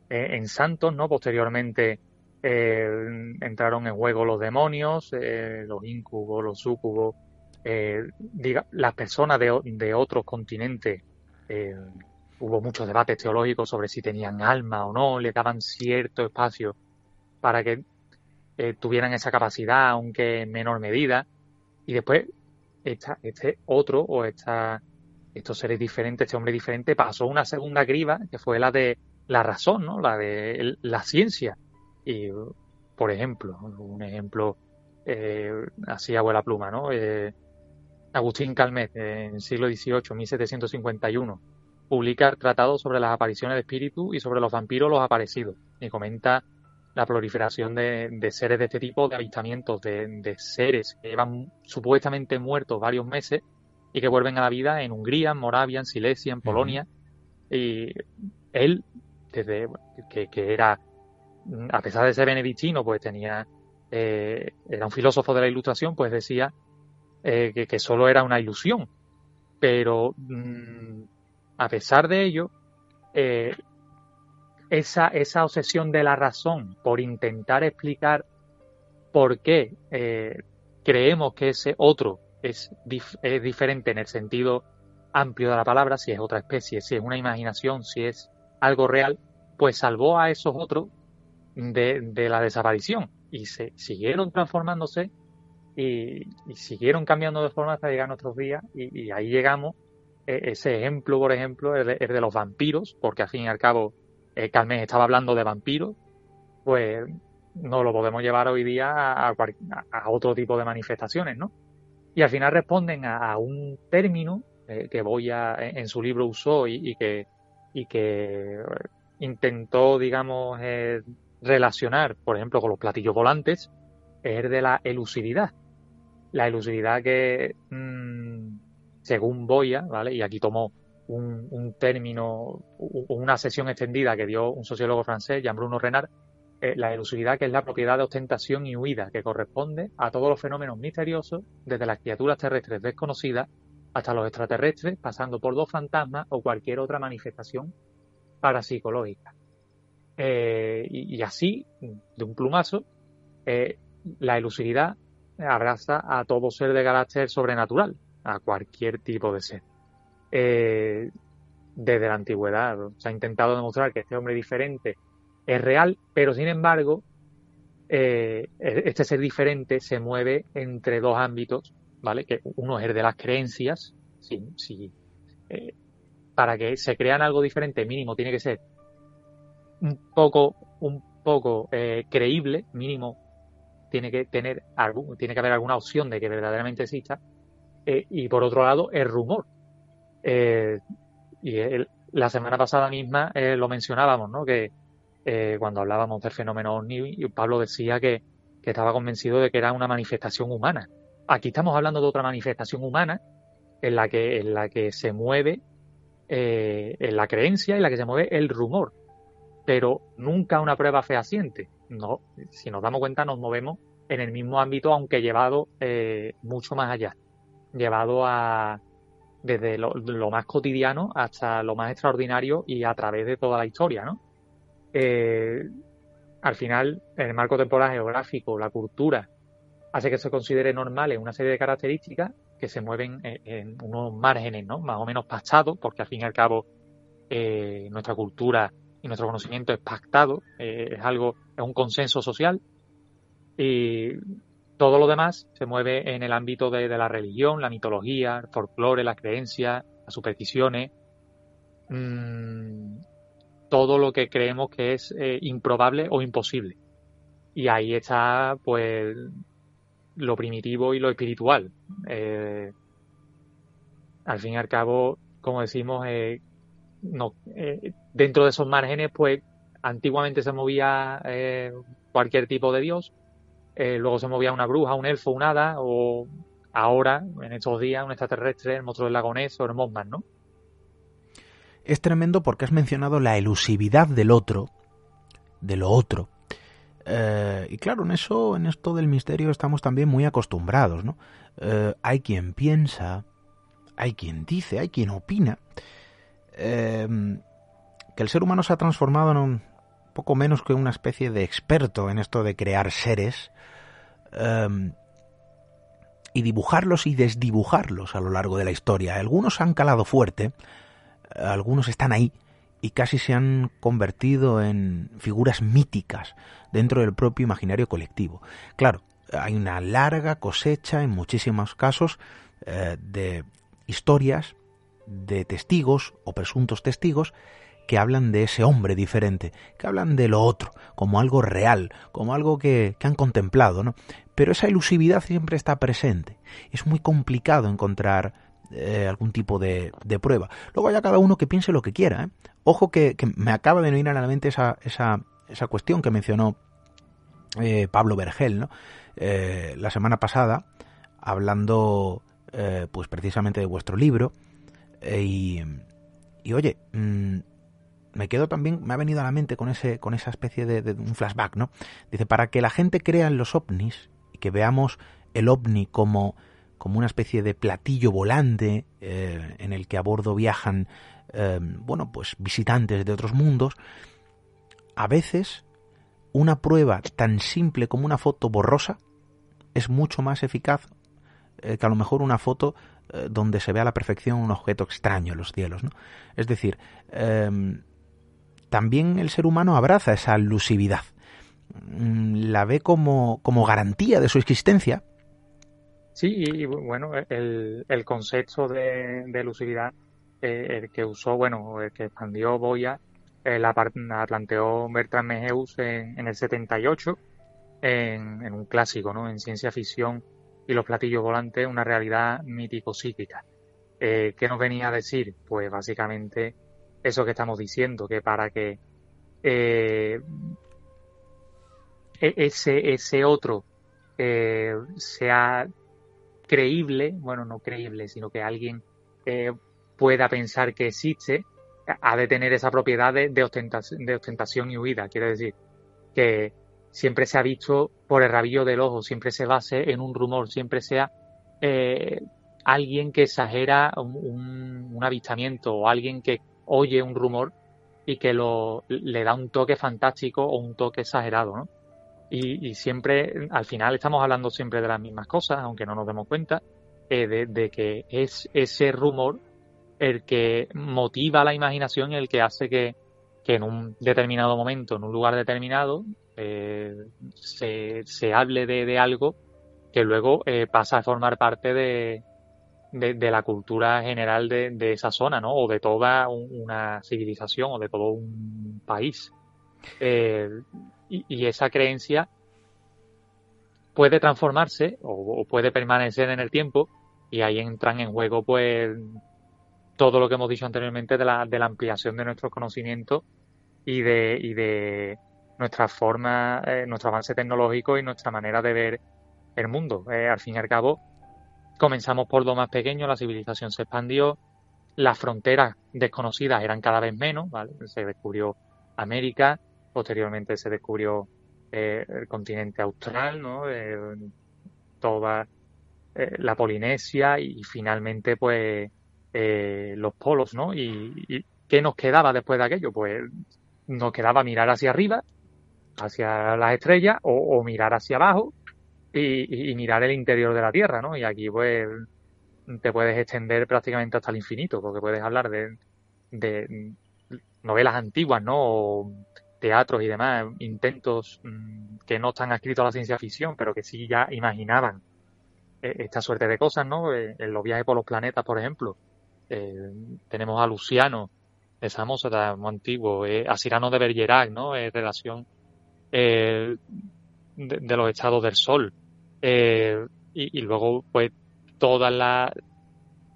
eh, en santos, ¿no? Posteriormente eh, entraron en juego los demonios, eh, los incubos, los sucubos, diga, las personas de, de otros continentes. hubo muchos debates teológicos sobre si tenían alma o no, le daban cierto espacio para que tuvieran esa capacidad, aunque en menor medida. Y después, esta, este otro o esta estos seres diferentes, este hombre diferente, pasó una segunda criba que fue la de la razón, ¿no? La de la ciencia. Y, por ejemplo, un ejemplo eh, así abuela pluma, ¿no? Eh, Agustín Calmet, en el siglo XVIII, 1751, publica el tratado sobre las apariciones de espíritus y sobre los vampiros los aparecidos. Y comenta la proliferación de, seres de este tipo, de avistamientos de, de seres que llevan supuestamente muertos varios meses y que vuelven a la vida en Hungría, en Moravia, en Silesia, en Polonia. Y él, desde que, era, a pesar de ser benedictino, pues tenía, eh, era un filósofo de la ilustración, pues decía eh, que, que, solo era una ilusión. Pero mm, a pesar de ello, eh, esa, esa obsesión de la razón por intentar explicar por qué creemos que ese otro es, es diferente en el sentido amplio de la palabra, si es otra especie, si es una imaginación, si es algo real, pues salvó a esos otros de, de la desaparición y se siguieron transformándose y, siguieron cambiando de forma hasta llegar a nuestros días y, ahí llegamos. E, ese ejemplo, por ejemplo, es de, los vampiros, porque al fin y al cabo eh, Carmen estaba hablando de vampiros, pues no lo podemos llevar hoy día a, otro tipo de manifestaciones, ¿no? y al final responden a, un término eh, que Boya en, su libro usó y, que, que intentó, digamos, eh, relacionar, por ejemplo, con los platillos volantes, es de la elusividad. La elusividad que, mm, según Boya, ¿vale? Y aquí tomó un, un término, una sesión extendida que dio un sociólogo francés, Jean-Bruno Renard, eh, la elusividad que es la propiedad de ostentación y huida que corresponde a todos los fenómenos misteriosos, desde las criaturas terrestres desconocidas hasta los extraterrestres, pasando por dos fantasmas o cualquier otra manifestación parapsicológica. Eh, y, así, de un plumazo, eh, la elusividad abraza a todo ser de carácter sobrenatural, a cualquier tipo de ser. Desde la antigüedad se ha intentado demostrar que este hombre diferente es real, pero sin embargo, eh, e-, este ser diferente se mueve entre dos ámbitos, ¿vale? Que uno es el de las creencias. Eh, para que se crean algo diferente, mínimo tiene que ser un poco, un poco eh, creíble, mínimo tiene que tener algún, tiene que haber alguna opción de que verdaderamente exista. y por otro lado, el rumor. Y la semana pasada misma lo mencionábamos, ¿no? Que eh, cuando hablábamos del fenómeno OVNI, Pablo decía que, estaba convencido de que era una manifestación humana. Aquí estamos hablando de otra manifestación humana en la que, en la que se mueve eh, la creencia, en la que se mueve el rumor, pero nunca una prueba fehaciente. No, si nos damos cuenta, nos movemos en el mismo ámbito, aunque llevado eh, mucho más allá, llevado a desde lo, más cotidiano hasta lo más extraordinario y a través de toda la historia, ¿no? eh, al final, el marco temporal geográfico, la cultura, hace que se considere normal en una serie de características que se mueven en, unos márgenes, ¿no? Más o menos pactados, porque al fin y al cabo eh, nuestra cultura y nuestro conocimiento es pactado, eh, es algo, es un consenso social. Y todo lo demás se mueve en el ámbito de, la religión, la mitología, el folclore, las creencias, las supersticiones, mm, todo lo que creemos que es eh, improbable o imposible. Y ahí está, pues, lo primitivo y lo espiritual. Eh, al fin y al cabo, como decimos, eh, dentro de esos márgenes, pues, antiguamente se movía cualquier tipo de dios, luego se movía una bruja, un elfo, un hada, o ahora, en estos días, un extraterrestre, el monstruo del lagonés o el Mothman, ¿no? es tremendo porque has mencionado la elusividad del otro, de lo otro. Eh, y claro, en eso, en esto del misterio estamos también muy acostumbrados, ¿no? Eh, hay quien piensa, hay quien dice, hay quien opina que el ser humano se ha transformado en un poco menos que una especie de experto en esto de crear seres em, y dibujarlos y desdibujarlos a lo largo de la historia. Algunos han calado fuerte, algunos están ahí y casi se han convertido en figuras míticas dentro del propio imaginario colectivo. Claro, hay una larga cosecha en muchísimos casos eh, de historias de testigos o presuntos testigos que hablan de ese hombre diferente, que hablan de lo otro, como algo real, como algo que, han contemplado, ¿no? Pero esa ilusividad siempre está presente. Es muy complicado encontrar eh, algún tipo de, prueba. Luego haya cada uno que piense lo que quiera. ¿eh? Ojo que, me acaba de venir a la mente esa, esa, esa cuestión que mencionó eh, Pablo Vergel ¿no? la semana pasada, hablando pues precisamente de vuestro libro. Y, y, oye, mm, me quedo también, me ha venido a la mente con, ese, con esa especie de, de un flashback, ¿no? Dice, para que la gente crea en los ovnis y que veamos el ovni como como una especie de platillo volante eh, en el que a bordo viajan, eh, bueno, pues visitantes de otros mundos, a veces una prueba tan simple como una foto borrosa es mucho más eficaz eh, que a lo mejor una foto donde se ve a la perfección un objeto extraño en los cielos. ¿no? Es decir, también el ser humano abraza esa lusividad, mm, la ve como, como garantía de su existencia, Sí, y bueno, el, el concepto de, de lucididad, eh, el que usó, bueno, el que expandió Boya, eh, la, planteó Bertrand Mejeus en, en el 78, en, en, un clásico, ¿no? En ciencia ficción y los platillos volantes, una realidad mítico-psíquica. Eh, ¿Qué nos venía a decir? Pues básicamente eso que estamos diciendo, que para que eh, e-, ese, ese otro eh, sea creíble, bueno, no creíble, sino que alguien eh, pueda pensar que existe, ha de tener esa propiedad de, ostentación, de ostentación y huida. Quiere decir que siempre se ha visto por el rabillo del ojo, siempre se base en un rumor, siempre sea alguien que exagera un, un, avistamiento o alguien que oye un rumor y que lo, le da un toque fantástico o un toque exagerado, ¿no? Y, siempre, al final estamos hablando siempre de las mismas cosas, aunque no nos demos cuenta, eh, de, que es ese rumor el que motiva la imaginación y el que hace que, en un determinado momento, en un lugar determinado, eh, se, se, hable de, algo que luego eh, pasa a formar parte de, de, la cultura general de, esa zona, ¿no? O de toda una civilización o de todo un país. Eh, y, esa creencia puede transformarse o, puede permanecer en el tiempo y ahí entran en juego pues todo lo que hemos dicho anteriormente de la, de la ampliación de nuestros conocimientos y de, nuestra forma, eh, nuestro avance tecnológico y nuestra manera de ver el mundo. Eh, al fin y al cabo, comenzamos por lo más pequeño, la civilización se expandió, las fronteras desconocidas eran cada vez menos, ¿vale? Se descubrió América, Posteriormente se descubrió eh, el continente austral, ¿no? toda eh, la Polinesia y finalmente pues eh, los polos, ¿no? Y, qué nos quedaba después de aquello? Pues nos quedaba mirar hacia arriba, hacia las estrellas, o, mirar hacia abajo y, mirar el interior de la Tierra, ¿no? Y aquí pues te puedes extender prácticamente hasta el infinito, porque puedes hablar de, de novelas antiguas, ¿no? teatros y demás, intentos mm, que no están adscritos a la ciencia ficción, pero que sí ya imaginaban eh, esta suerte de cosas, ¿no? Eh, en los viajes por los planetas, por ejemplo, eh, tenemos a Luciano, de Samosata, muy antiguo, a Cyrano de Bergerac, ¿no? En relación de, los estados del Sol. Y, luego, pues, toda la,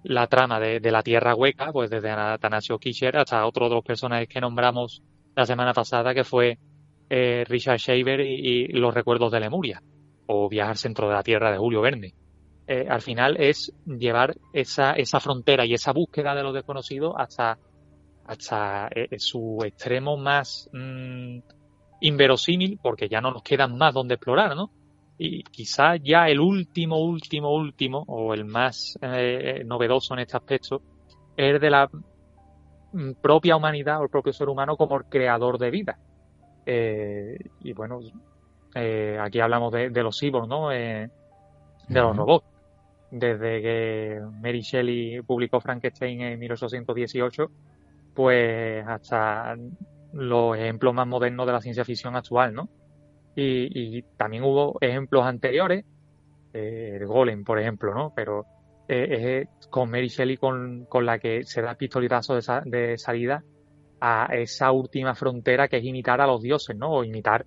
la trama de, la Tierra Hueca, pues desde Atanasio Kischer hasta otro de los personajes que nombramos la semana pasada, que fue Richard Shaver y, los recuerdos de Lemuria, o Viajar al centro de la Tierra de Julio Verne. Eh, al final es llevar esa, esa frontera y esa búsqueda de lo desconocido hasta, hasta eh, su extremo más mm, inverosímil, porque ya no nos quedan más donde explorar, ¿no? Y quizá ya el último, último, último, o el más eh, novedoso en este aspecto, es de la mm, propia humanidad o el propio ser humano como el creador de vida. y bueno, aquí hablamos de, los cyborgs, ¿no? de los robots desde que Mary Shelley publicó Frankenstein en 1818, pues hasta los ejemplos más modernos de la ciencia ficción actual, ¿no? Y, también hubo ejemplos anteriores, eh, el Golem, por ejemplo, ¿no? Pero eh, es con Mary Shelley con, la que se da pistoletazo de, de salida a esa última frontera que es imitar a los dioses, ¿no? O imitar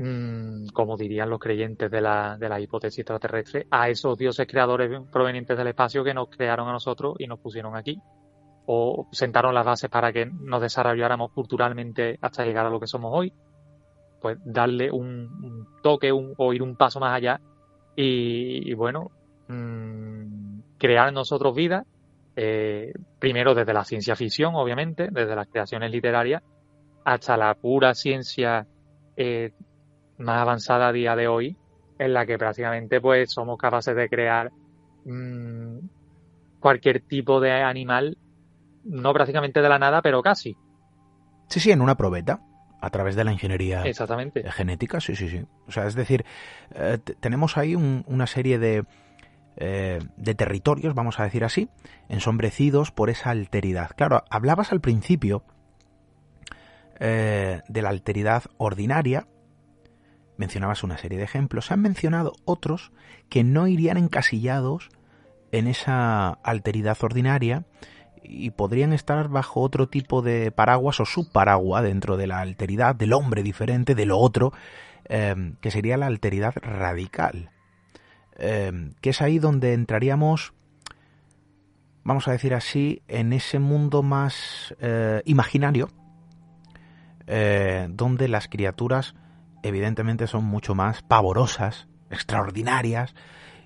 Mm, como dirían los creyentes de la, de la hipótesis extraterrestre, a esos dioses creadores provenientes del espacio que nos crearon a nosotros y nos pusieron aquí, o sentaron las bases para que nos desarrolláramos culturalmente hasta llegar a lo que somos hoy, pues darle un, toque o ir un paso más allá y, bueno, mmm, crear nosotros vida, eh, primero desde la ciencia ficción, obviamente, desde las creaciones literarias, hasta la pura ciencia eh, más avanzada a día de hoy, en la que prácticamente pues somos capaces de crear mmm, cualquier tipo de animal, no prácticamente de la nada, pero casi. Sí, sí, en una probeta, a través de la ingeniería Exactamente. genética, sí, sí, sí. O sea, es decir, eh, tenemos ahí una serie de, eh, de territorios, vamos a decir así, ensombrecidos por esa alteridad. Claro, hablabas al principio eh, de la alteridad ordinaria, mencionabas una serie de ejemplos, se han mencionado otros que no irían encasillados en esa alteridad ordinaria y podrían estar bajo otro tipo de paraguas o subparaguas dentro de la alteridad del hombre diferente de lo otro, em, que sería la alteridad radical, em, que es ahí donde entraríamos, vamos a decir así, en ese mundo más eh, imaginario, eh, donde las criaturas evidentemente son mucho más pavorosas, extraordinarias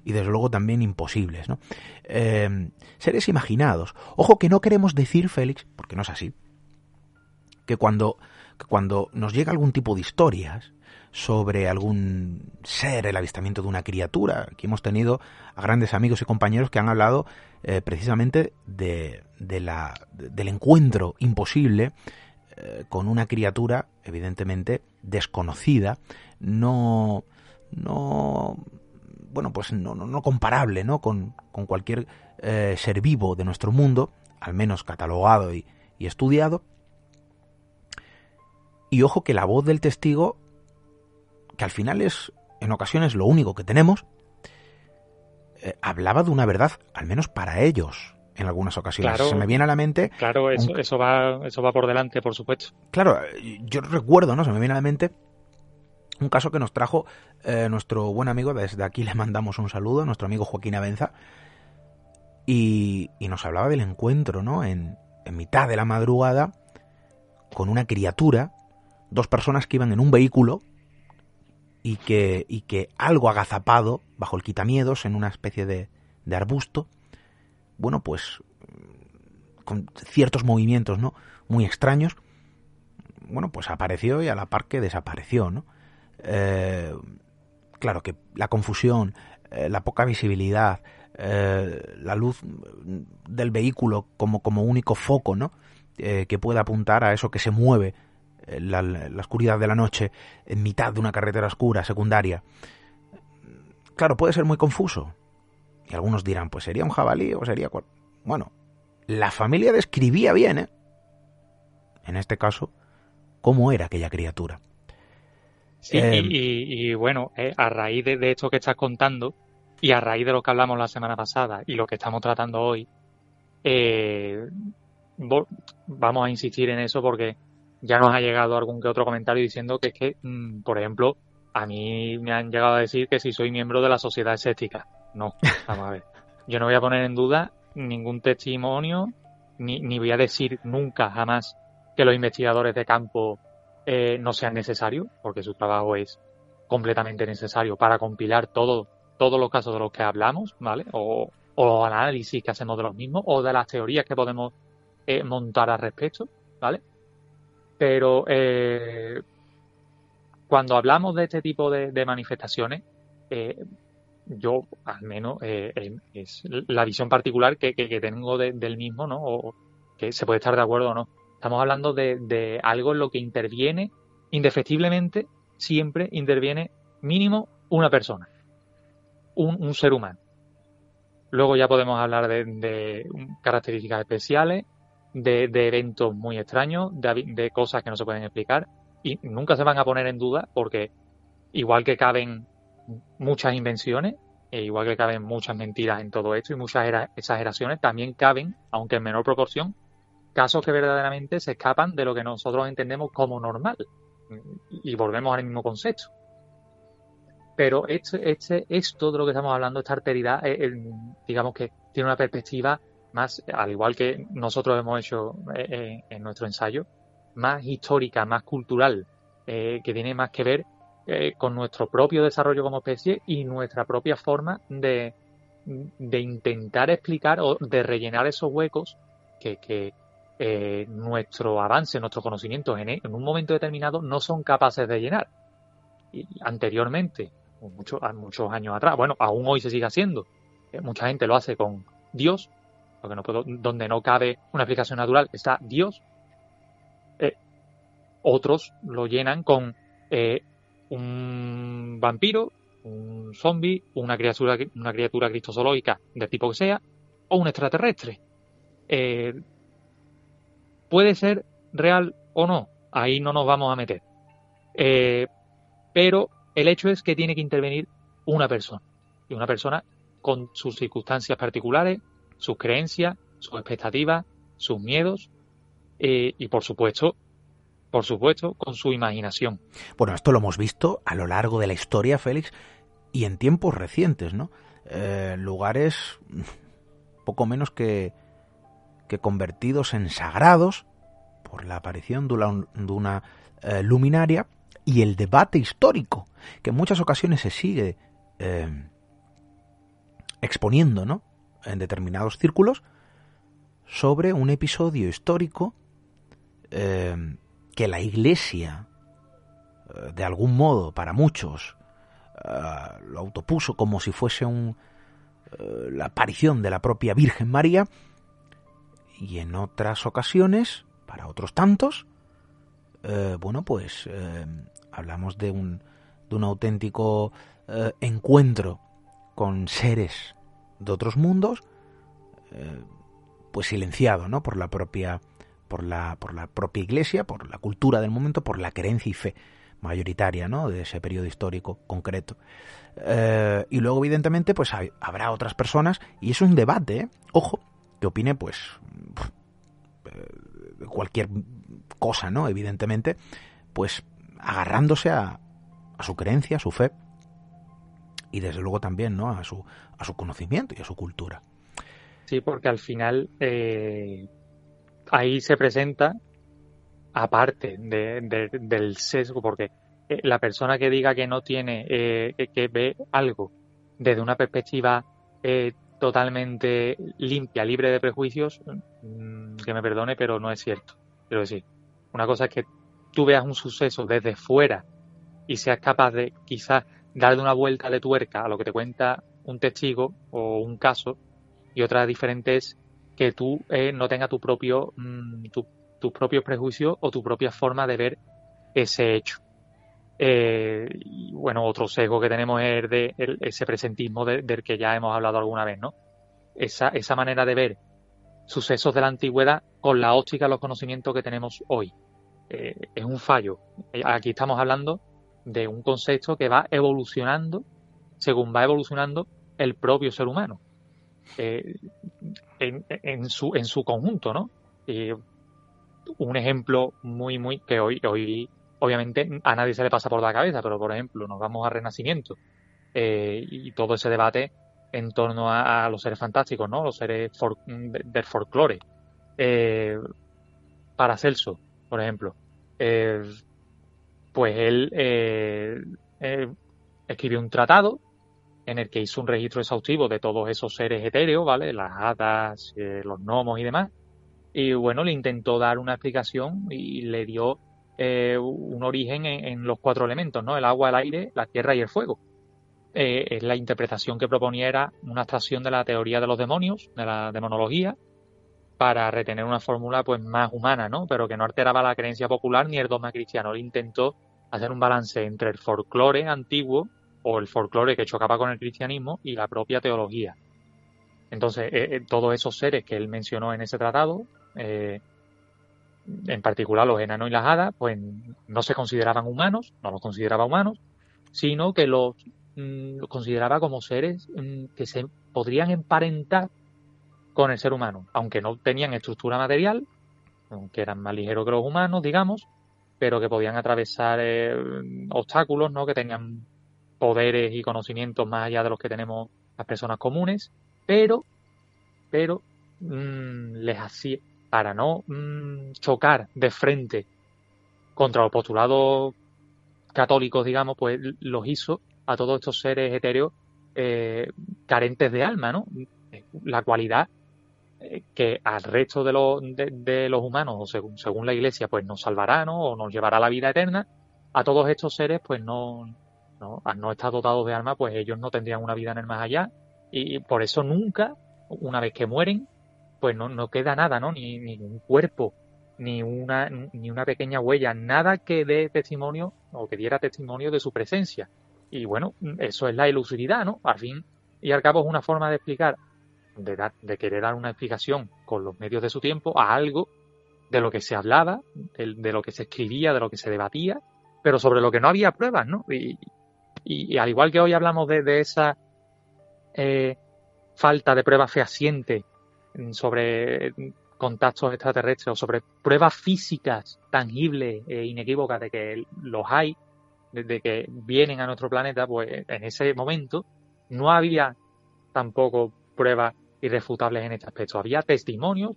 y desde luego también imposibles. ¿no? Eh, seres imaginados. Ojo que no queremos decir, Félix, porque no es así, que cuando, que cuando nos llega algún tipo de historias sobre algún ser, el avistamiento de una criatura, aquí hemos tenido a grandes amigos y compañeros que han hablado eh, precisamente de, de la, del encuentro imposible eh, con una criatura evidentemente desconocida, no, no, bueno, pues no, no, comparable, ¿no? Con, con cualquier eh, ser vivo de nuestro mundo, al menos catalogado y, estudiado. Y ojo que la voz del testigo, que al final es en ocasiones lo único que tenemos, eh, hablaba de una verdad, al menos para ellos, en algunas ocasiones. Se me viene a la mente. Claro, eso, eso, va, eso va por delante, por supuesto. Claro, yo recuerdo, ¿no? Se me viene a la mente un caso que nos trajo eh, nuestro buen amigo, desde aquí le mandamos un saludo, nuestro amigo Joaquín Avenza, y, y nos hablaba del encuentro, ¿no? En, en mitad de la madrugada, con una criatura, dos personas que iban en un vehículo, y que, y que algo agazapado, bajo el quitamiedos, en una especie de, de arbusto, bueno, pues con ciertos movimientos, ¿no? Muy extraños, bueno, pues apareció y a la par que desapareció, ¿no? Eh, claro que la confusión, eh, la poca visibilidad, eh, la luz del vehículo como, único foco, ¿no? que puede apuntar a eso que se mueve la, la oscuridad de la noche en mitad de una carretera oscura secundaria. Claro, puede ser muy confuso, y algunos dirán, pues sería un jabalí o sería... Bueno, la familia describía bien, ¿eh? En este caso, cómo era aquella criatura. Sí, em, y, bueno, eh, a raíz de, esto que estás contando y a raíz de lo que hablamos la semana pasada y lo que estamos tratando hoy, eh, vamos a insistir en eso porque ya nos ha llegado algún que otro comentario diciendo que es que, mm, por ejemplo, a mí me han llegado a decir que si soy miembro de la sociedad escéptica. No, vamos a ver. Yo no voy a poner en duda ningún testimonio, ni, ni voy a decir nunca, jamás, que los investigadores de campo eh, no sean necesarios, porque su trabajo es completamente necesario para compilar todo, todos los casos de los que hablamos, ¿vale? O, o los análisis que hacemos de los mismos, o de las teorías que podemos eh, montar al respecto, ¿vale? Pero eh, cuando hablamos de este tipo de, manifestaciones, yo al menos es la visión particular que, tengo del mismo, ¿no? O que se puede estar de acuerdo o no Estamos hablando de, algo en lo que interviene, indefectiblemente, siempre interviene mínimo una persona, un, ser humano. Luego ya podemos hablar de, características especiales, de, eventos muy extraños, de, cosas que no se pueden explicar y nunca se van a poner en duda porque igual que caben muchas invenciones, e igual que caben muchas mentiras en todo esto y muchas exageraciones, también caben, aunque en menor proporción, casos que verdaderamente se escapan de lo que nosotros entendemos como normal. Y volvemos al mismo concepto. Pero este, este, esto de lo que estamos hablando, esta alteridad, eh, digamos que tiene una perspectiva más, al igual que nosotros hemos hecho eh, eh, en nuestro ensayo, más histórica, más cultural, que tiene más que ver con nuestro propio desarrollo como especie y nuestra propia forma de, de intentar explicar o de rellenar esos huecos que, que, eh, nuestro avance, nuestro conocimiento en, un momento determinado no son capaces de llenar. Y anteriormente, muchos muchos años atrás, bueno, aún hoy se sigue haciendo. Eh, mucha gente lo hace con Dios, porque no puedo, donde no cabe una explicación natural está Dios. Eh, otros lo llenan con un vampiro, un zombie, una criatura, una criatura del tipo que sea, o un extraterrestre. Puede ser real o no, ahí no nos vamos a meter. Eh, pero el hecho es que tiene que intervenir una persona. Y una persona con sus circunstancias particulares, sus creencias, sus expectativas, sus miedos eh, y por supuesto, por supuesto, con su imaginación. Bueno, esto lo hemos visto a lo largo de la historia, Félix, y en tiempos recientes, ¿no? Eh, lugares poco menos que que convertidos en sagrados por la aparición de una, eh, luminaria y el debate histórico, que en muchas ocasiones se sigue eh, exponiendo ¿no? en determinados círculos sobre un episodio histórico eh, que la Iglesia, de algún modo, para muchos, lo autopuso como si fuese un, la aparición de la propia Virgen María, y en otras ocasiones, para otros tantos, eh, bueno, pues eh, hablamos de un, de un auténtico eh, encuentro con seres de otros mundos, pues silenciado, ¿no? Por la propia, por la, por la propia Iglesia, por la cultura del momento, por la creencia y fe mayoritaria, ¿no? De ese periodo histórico concreto. y luego, evidentemente, pues habrá otras personas y es un debate, ojo, que opine, pues, eh, cualquier cosa, ¿no? Evidentemente, pues agarrándose a, a su creencia, a su fe y desde luego también, ¿no? A su, a su conocimiento y a su cultura. Sí, porque al final eh, ahí se presenta, aparte del sesgo, porque eh, la persona que diga que no tiene, que ve algo desde una perspectiva totalmente limpia, libre de prejuicios, mm, que me perdone, pero no es cierto. Quiero decir, una cosa es que tú veas un suceso desde fuera y seas capaz de quizás darle una vuelta de tuerca a lo que te cuenta un testigo o un caso, y otra diferente es que tú eh, no tengas tu propio, mm, tus propios prejuicios o tu propia forma de ver ese hecho. Eh, y bueno, otro sesgo que tenemos es de ese presentismo del que ya hemos hablado alguna vez, ¿no? Esa, esa manera de ver sucesos de la antigüedad con la óptica, los conocimientos que tenemos hoy. eh, es un fallo. Eh, aquí estamos hablando de un concepto que va evolucionando según va evolucionando el propio ser humano eh, en, su, en su conjunto, ¿no? un ejemplo muy, muy que hoy, hoy obviamente a nadie se le pasa por la cabeza, pero por ejemplo nos vamos a Renacimiento y todo ese debate en torno a, los seres fantásticos, ¿no? Los seres del folclore. para Celso, por ejemplo, eh, pues él eh, eh, escribió un tratado en el que hizo un registro exhaustivo de todos esos seres etéreos, ¿vale? Las hadas, los gnomos y demás. Y bueno, le intentó dar una explicación y le dio un origen en, los cuatro elementos, ¿no? El agua, el aire, la tierra y el fuego. la interpretación que proponía era una abstracción de la teoría de los demonios, de la demonología, para retener una fórmula pues más humana, ¿no? Pero que no alteraba la creencia popular ni el dogma cristiano. Él intentó hacer un balance entre el folclore antiguo o el folclore que chocaba con el cristianismo y la propia teología. Entonces, eh, eh, todos esos seres que él mencionó en ese tratado, eh, en particular los enanos y las hadas, pues no se consideraban humanos, no los consideraba humanos, sino que los, mm, consideraba como seres mm, que se podrían emparentar con el ser humano, aunque no tenían estructura material, aunque eran más ligeros que los humanos, digamos, pero que podían atravesar eh, obstáculos, ¿no? Que tenían poderes y conocimientos más allá de los que tenemos las personas comunes, pero, pero mm, les hacía para no mm, chocar de frente contra los postulados católicos, digamos, pues los hizo a todos estos seres etéreos eh, carentes de alma, ¿no? La cualidad que al resto de, los de, los humanos, o según, según la iglesia, pues nos salvará, ¿no? O nos llevará a la vida eterna, a todos estos seres, pues no, no, al no estar dotados de alma, pues ellos no tendrían una vida en el más allá, y por eso nunca, una vez que mueren, pues no, no queda nada, ¿no? Ni, ni un cuerpo, ni una, ni una pequeña huella, nada que dé testimonio o que diera testimonio de su presencia. Y bueno, eso es la ilusoridad, ¿no? Al fin y al cabo es una forma de explicar de, de querer dar una explicación con los medios de su tiempo a algo de lo que se hablaba, de, lo que se escribía, de lo que se debatía, pero sobre lo que no había pruebas, ¿no? Y, y, al igual que hoy hablamos de, esa eh, falta de pruebas fehacientes sobre contactos extraterrestres o sobre pruebas físicas tangibles e inequívocas de que los hay, de que vienen a nuestro planeta, pues en ese momento no había tampoco pruebas irrefutables en este aspecto. Había testimonios,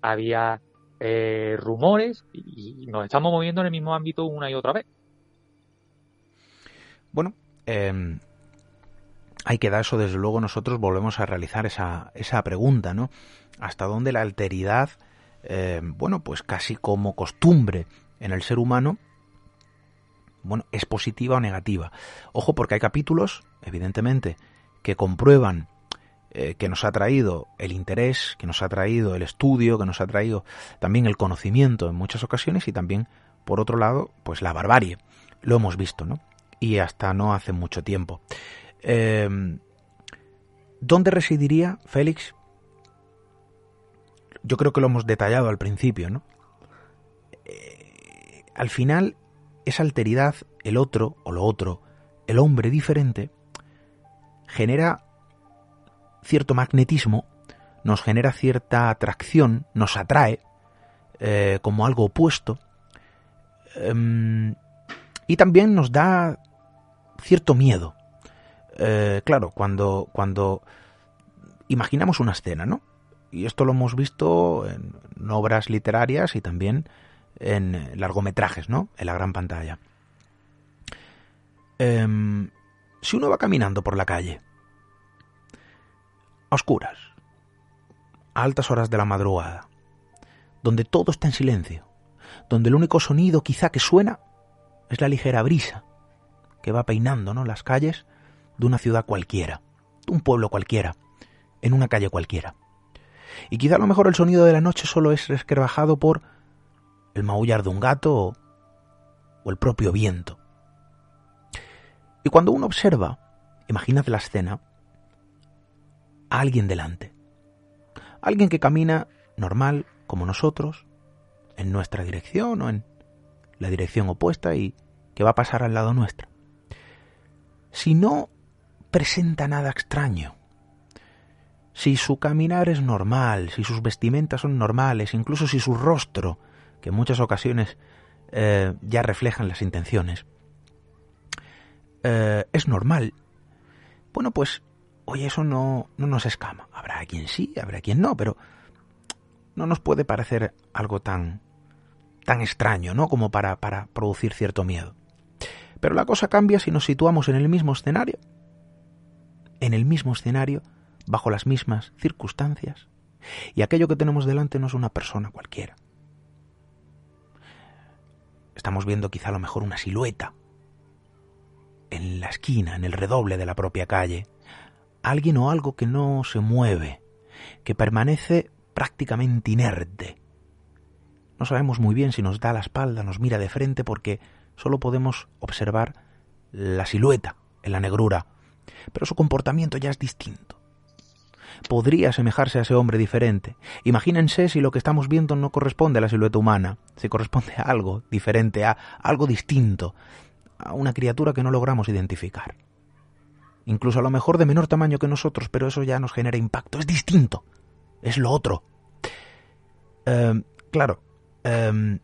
había eh, rumores y, nos estamos moviendo en el mismo ámbito una y otra vez. Bueno, eh, hay que dar eso, desde luego nosotros volvemos a realizar esa, esa pregunta, ¿no? ¿Hasta dónde la alteridad, eh, bueno, pues casi como costumbre en el ser humano, bueno, es positiva o negativa? Ojo, porque hay capítulos, evidentemente, que comprueban eh, que nos ha traído el interés, que nos ha traído el estudio, que nos ha traído también el conocimiento en muchas ocasiones y también, por otro lado, pues la barbarie. Lo hemos visto, ¿no? Y hasta no hace mucho tiempo. Eh, ¿Dónde residiría Félix? Yo creo que lo hemos detallado al principio, ¿no? Eh, al final, esa alteridad, el otro o lo otro, el hombre diferente, genera cierto magnetismo, nos genera cierta atracción, nos atrae eh, como algo opuesto em, y también nos da cierto miedo. Eh, claro, cuando, cuando imaginamos una escena, ¿no? Y esto lo hemos visto en, obras literarias y también en largometrajes, ¿no? En la gran pantalla. Em, si uno va caminando por la calle a oscuras, a altas horas de la madrugada, donde todo está en silencio, donde el único sonido quizá que suena es la ligera brisa que va peinando ¿no? las calles de una ciudad cualquiera, de un pueblo cualquiera, en una calle cualquiera. Y quizá a lo mejor el sonido de la noche solo es resquebrajado por el maullar de un gato o, o el propio viento. Y cuando uno observa, imagínate la escena, alguien delante. Alguien que camina normal como nosotros, en nuestra dirección o en la dirección opuesta y que va a pasar al lado nuestro. Si no presenta nada extraño, si su caminar es normal, si sus vestimentas son normales, incluso si su rostro, que en muchas ocasiones eh, ya reflejan las intenciones, eh, es normal, bueno, pues, oye, eso no, no nos escama. Habrá quien sí, habrá quien no, pero no nos puede parecer algo tan, tan extraño, ¿no? Como para, para producir cierto miedo. Pero la cosa cambia si nos situamos en el mismo escenario. En el mismo escenario bajo las mismas circunstancias, y aquello que tenemos delante no es una persona cualquiera. Estamos viendo quizá a lo mejor una silueta en la esquina, en el redoble de la propia calle, alguien o algo que no se mueve, que permanece prácticamente inerte. No sabemos muy bien si nos da la espalda, nos mira de frente, porque solo podemos observar la silueta en la negrura, pero su comportamiento ya es distinto podría asemejarse a ese hombre diferente. Imagínense si lo que estamos viendo no corresponde a la silueta humana, si corresponde a algo diferente, a algo distinto, a una criatura que no logramos identificar. Incluso a lo mejor de menor tamaño que nosotros, pero eso ya nos genera impacto. Es distinto. Es lo otro. Em, claro, em,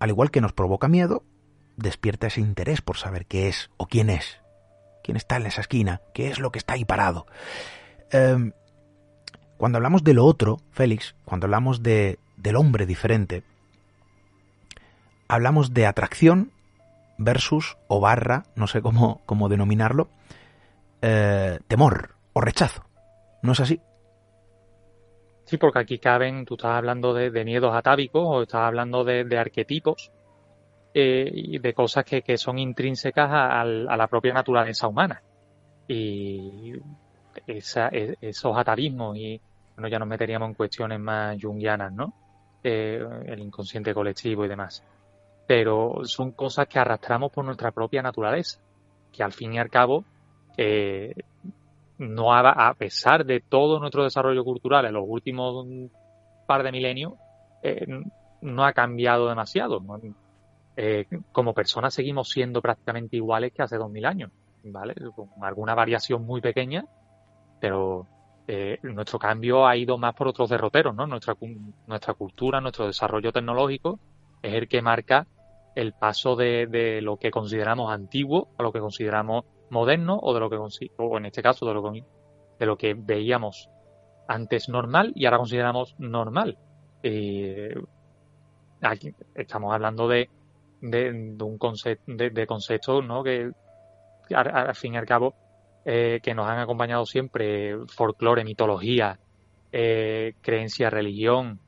al igual que nos provoca miedo, despierta ese interés por saber qué es o quién es. ¿Quién está en esa esquina? ¿Qué es lo que está ahí parado? Em, cuando hablamos de lo otro, Félix, cuando hablamos de, del hombre diferente, hablamos de atracción versus o barra, no sé cómo, cómo denominarlo, eh, temor o rechazo. ¿No es así? Sí, porque aquí caben, tú estás hablando de, miedos atávicos o estás hablando de, arquetipos eh, de cosas que, son intrínsecas a, a, la propia naturaleza humana. Y esa, e, esos atavismos y bueno, ya nos meteríamos en cuestiones más jungianas, ¿no? Eh, el inconsciente colectivo y demás. Pero son cosas que arrastramos por nuestra propia naturaleza, que al fin y al cabo, eh, no a, pesar de todo nuestro desarrollo cultural en los últimos par de milenios, eh, no ha cambiado demasiado. Como personas seguimos siendo prácticamente iguales que hace dos mil años, ¿vale? Con alguna variación muy pequeña, pero eh, nuestro cambio ha ido más por otros derroteros, ¿no? Nuestra, nuestra cultura, nuestro desarrollo tecnológico es el que marca el paso de, lo que consideramos antiguo a lo que consideramos moderno o de lo que o en este caso de lo, de lo que veíamos antes normal y ahora consideramos normal. Eh, aquí estamos hablando de, de, un concepto de, conceptos ¿no? que al, fin y al cabo eh, que nos han acompañado siempre, folclore, mitología, eh, creencia, religión,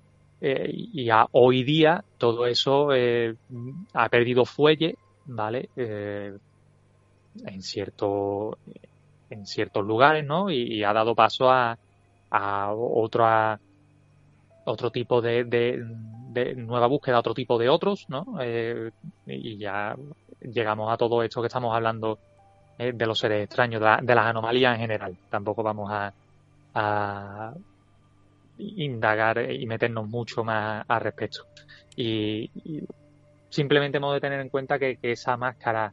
eh, y a hoy día todo eso ha perdido fuelle, ¿vale? en, cierto, en ciertos lugares, ¿no? Y, ha dado paso a, a otro tipo de, nueva búsqueda, otro tipo de otros, ¿no? y ya llegamos a todo esto que estamos hablando eh, de los seres extraños, de, las anomalías en general. Tampoco vamos a, indagar y meternos mucho más al respecto. Y, simplemente hemos de tener en cuenta que, esa máscara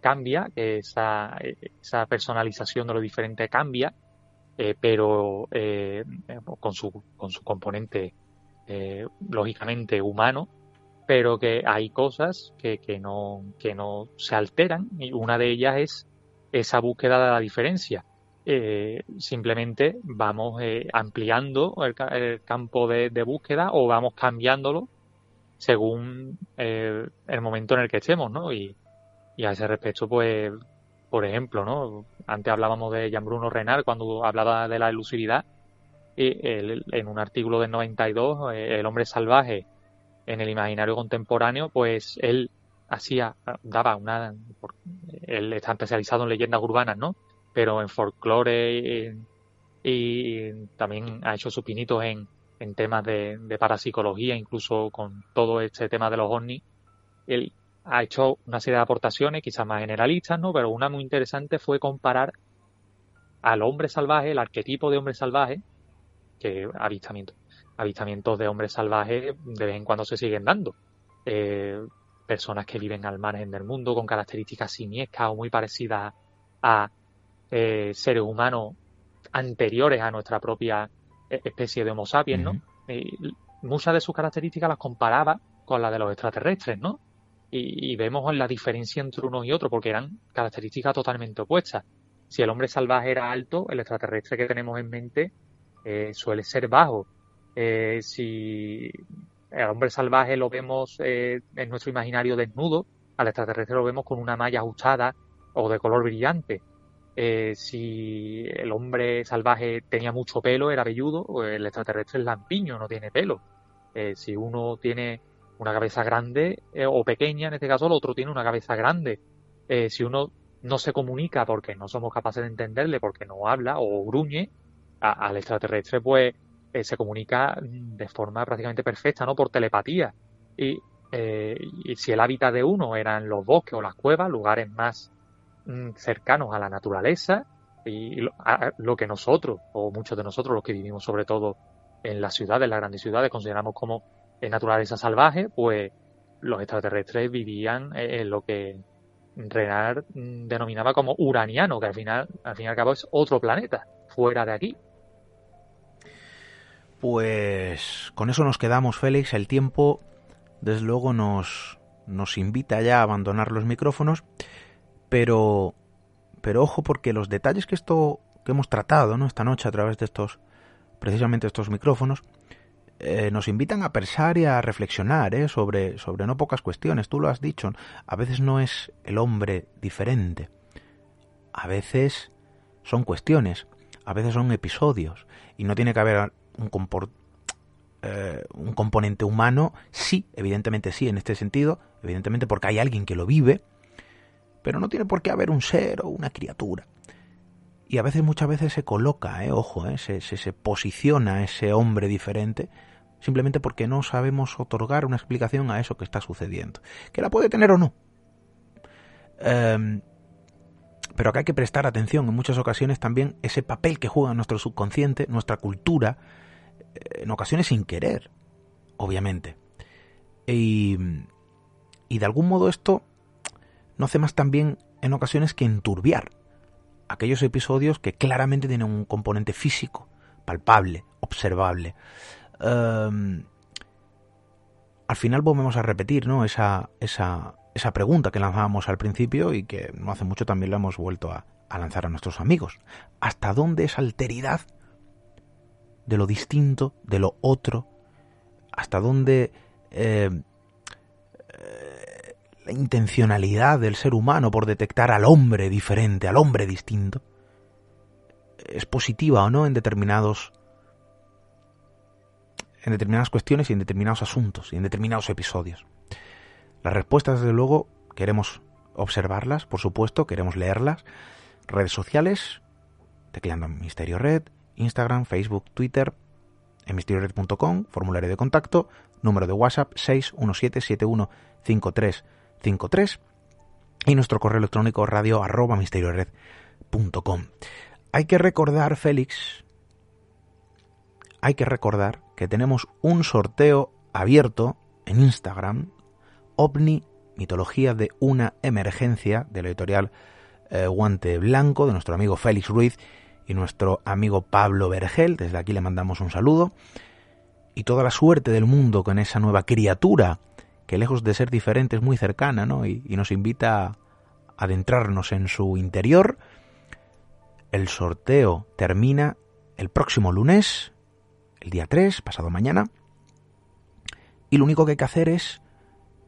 cambia, que esa, esa, personalización de lo diferente cambia, eh, pero eh, con, su, con su componente lógicamente humano, pero que hay cosas que, que, no, que no se alteran y una de ellas es esa búsqueda de la diferencia. Eh, simplemente vamos eh, ampliando el, campo de, búsqueda o vamos cambiándolo según eh, el momento en el que estemos, ¿no? Y, a ese respecto, pues, por ejemplo, ¿no? Antes hablábamos de Jean Bruno Renard cuando hablaba de la elusividad. Y en un artículo del 92, El hombre salvaje en el imaginario contemporáneo, pues él hacía, daba una, él está especializado en leyendas urbanas, ¿no? Pero en folclore y, también ha hecho sus pinitos en, en temas de, de, parapsicología, incluso con todo este tema de los ovnis. Él ha hecho una serie de aportaciones, quizás más generalistas, ¿no? Pero una muy interesante fue comparar al hombre salvaje, el arquetipo de hombre salvaje, que avistamientos, avistamientos de hombres salvajes de vez en cuando se siguen dando. Eh, personas que viven al margen del mundo con características simiescas o muy parecidas a eh, seres humanos anteriores a nuestra propia eh, especie de Homo sapiens, ¿no? Y muchas de sus características las comparaba con las de los extraterrestres, ¿no? Y, vemos la diferencia entre uno y otro, porque eran características totalmente opuestas. Si el hombre salvaje era alto, el extraterrestre que tenemos en mente eh, suele ser bajo. Eh, si el hombre salvaje lo vemos eh, en nuestro imaginario desnudo, al extraterrestre lo vemos con una malla ajustada o de color brillante. si el hombre salvaje tenía mucho pelo, era velludo, pues el extraterrestre es lampiño, no tiene pelo. si uno tiene una cabeza grande o pequeña, en este caso el otro tiene una cabeza grande. si uno no se comunica porque no somos capaces de entenderle, porque no habla o gruñe, al extraterrestre pues eh, se comunica de forma prácticamente perfecta, ¿no? Por telepatía. Y, eh, si el hábitat de uno eran los bosques o las cuevas, lugares más mm, cercanos a la naturaleza, y lo, que nosotros, o muchos de nosotros, los que vivimos sobre todo en las ciudades, las grandes ciudades, consideramos como naturaleza salvaje, pues los extraterrestres vivían en lo que Renard mm, denominaba como uraniano, que al final, al fin y al cabo es otro planeta, fuera de aquí. Pues con eso nos quedamos, Félix. El tiempo, desde luego, nos, nos invita ya a abandonar los micrófonos, pero, pero ojo porque los detalles que esto que hemos tratado ¿no? esta noche a través de estos, precisamente estos micrófonos, eh, nos invitan a pensar y a reflexionar ¿eh? sobre, no pocas cuestiones. Tú lo has dicho, a veces no es el hombre diferente, a veces son cuestiones, a veces son episodios, y no tiene que haber un, eh, un componente humano, sí, evidentemente sí, en este sentido, evidentemente porque hay alguien que lo vive, pero no tiene por qué haber un ser o una criatura. Y a veces, muchas veces se coloca, eh, ojo, eh, se, posiciona ese hombre diferente simplemente porque no sabemos otorgar una explicación a eso que está sucediendo. Que la puede tener o no. Em, pero acá hay que prestar atención en muchas ocasiones también ese papel que juega nuestro subconsciente, nuestra cultura, en ocasiones sin querer, obviamente. Y, y de algún modo esto no hace más también en ocasiones que enturbiar aquellos episodios que claramente tienen un componente físico, palpable, observable. Em, al final volvemos a repetir ¿no? esa, esa, esa pregunta que lanzábamos al principio y que no hace mucho también la hemos vuelto a, lanzar a nuestros amigos. ¿Hasta dónde esa alteridad de lo distinto, de lo otro, hasta dónde eh, la intencionalidad del ser humano por detectar al hombre diferente, al hombre distinto, es positiva o no en determinados en determinadas cuestiones y en determinados asuntos y en determinados episodios. Las respuestas, desde luego, queremos observarlas, por supuesto, queremos leerlas. Redes sociales, tecleando Misterio Red, Instagram, Facebook, Twitter, en misteriored.com, formulario de contacto, número de WhatsApp 617715353 y nuestro correo electrónico radio arroba. Hay que recordar, Félix, hay que recordar que tenemos un sorteo abierto en Instagram, OVNI, mitología de una emergencia, de la editorial eh, Guante Blanco, de nuestro amigo Félix Ruiz, y nuestro amigo Pablo Vergel, desde aquí le mandamos un saludo, y toda la suerte del mundo con esa nueva criatura que lejos de ser diferente es muy cercana ¿no? y, nos invita a adentrarnos en su interior. El sorteo termina el próximo lunes, el día 3, pasado mañana, y lo único que hay que hacer es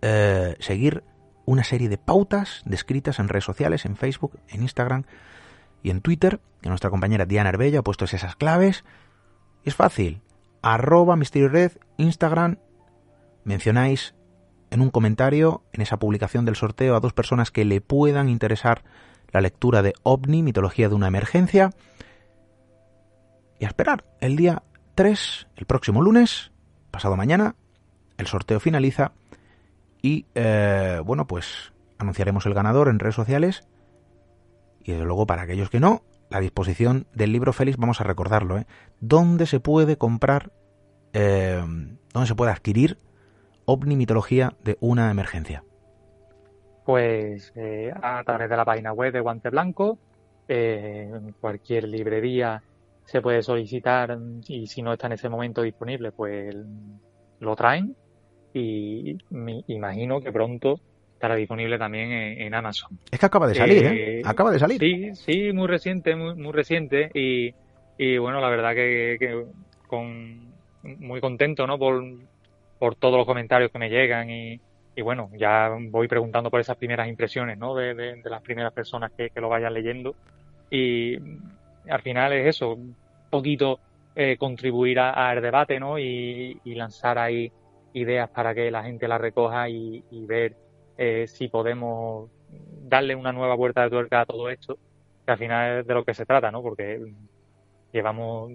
eh, seguir una serie de pautas descritas en redes sociales, en Facebook, en Instagram, y en Twitter, que nuestra compañera Diana Arbella ha puesto esas claves. Es fácil. Arroba Misterio Red, Instagram, mencionáis en un comentario, en esa publicación del sorteo, a dos personas que le puedan interesar la lectura de OVNI, mitología de una emergencia. Y a esperar. El día 3, el próximo lunes, pasado mañana, el sorteo finaliza. Y eh, bueno, pues anunciaremos el ganador en redes sociales y desde luego para aquellos que no, la disposición del libro Félix, vamos a recordarlo, ¿eh? ¿Dónde se puede comprar, eh, dónde se puede adquirir OVNI Mitología de una emergencia? pues eh, a través de la página web de Guante Blanco, eh, en cualquier librería se puede solicitar y si no está en ese momento disponible, pues lo traen y me imagino que pronto estará disponible también en, Amazon. Es que acaba de salir, ¿eh? Acaba de salir. Sí, sí, muy reciente, muy, muy reciente y, y bueno, la verdad que, con muy contento, ¿no? Por, por todos los comentarios que me llegan y, bueno, ya voy preguntando por esas primeras impresiones, ¿no? De, de, las primeras personas que, lo vayan leyendo. Y al final es eso, un poquito eh, contribuir al debate, ¿no? Y, lanzar ahí ideas para que la gente las recoja y, ver eh, si podemos darle una nueva vuelta de tuerca a todo esto, que al final es de lo que se trata, ¿no? Porque llevamos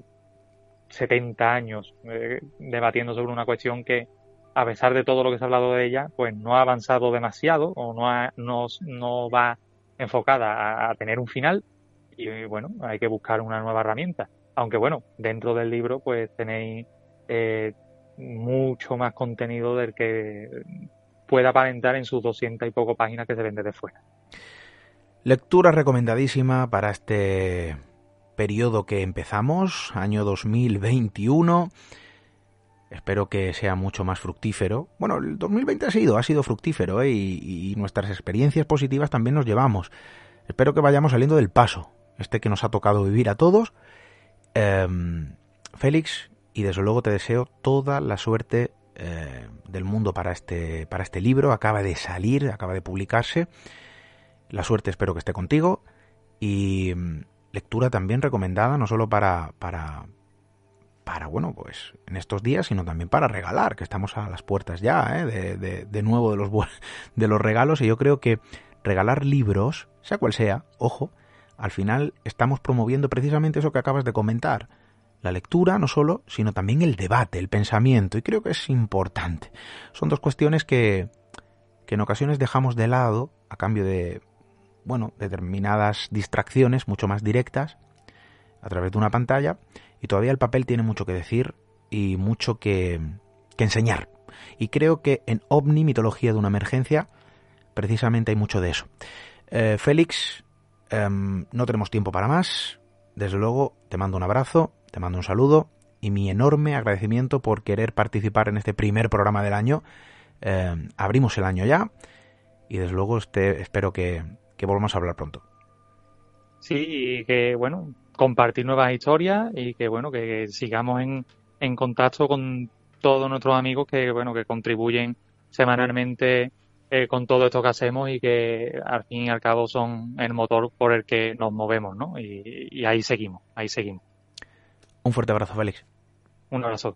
70 años eh, debatiendo sobre una cuestión que, a pesar de todo lo que se ha hablado de ella, pues no ha avanzado demasiado o no, no, va enfocada a, tener un final y bueno, hay que buscar una nueva herramienta. Aunque bueno, dentro del libro pues tenéis eh, mucho más contenido del que pueda aparentar en sus doscientas y poco páginas que se vende de fuera. Lectura recomendadísima para este periodo que empezamos, año 2021 Espero que sea mucho más fructífero. Bueno, el 2020 ha sido, ha sido fructífero ¿eh? y, nuestras experiencias positivas también nos llevamos. Espero que vayamos saliendo del paso, este que nos ha tocado vivir a todos. Em, Félix, y desde luego te deseo toda la suerte eh, del mundo para este, para este libro. Acaba de salir, acaba de publicarse. La suerte espero que esté contigo. Y mm, lectura también recomendada, no solo para, para, para, bueno, pues en estos días, sino también para regalar, que estamos a las puertas ya, ¿eh? de, de, nuevo de los, de los regalos, y yo creo que regalar libros, sea cual sea, ojo, al final estamos promoviendo precisamente eso que acabas de comentar, la lectura no solo, sino también el debate, el pensamiento, y creo que es importante. Son dos cuestiones que, que en ocasiones dejamos de lado a cambio de, bueno, determinadas distracciones mucho más directas a través de una pantalla y todavía el papel tiene mucho que decir y mucho que, enseñar. Y creo que en OVNI, mitología de una emergencia, precisamente hay mucho de eso. Eh, Félix, em, no tenemos tiempo para más. Desde luego, te mando un abrazo, te mando un saludo y mi enorme agradecimiento por querer participar en este primer programa del año. Em, abrimos el año ya y desde luego este, espero que, que volvamos a hablar pronto. Sí, y que bueno, compartir nuevas historias y que bueno, que sigamos en, en contacto con todos nuestros amigos que bueno, que contribuyen semanalmente eh, con todo esto que hacemos y que al fin y al cabo son el motor por el que nos movemos, ¿no? Y, y ahí seguimos, ahí seguimos. Un fuerte abrazo, Félix. Un abrazo.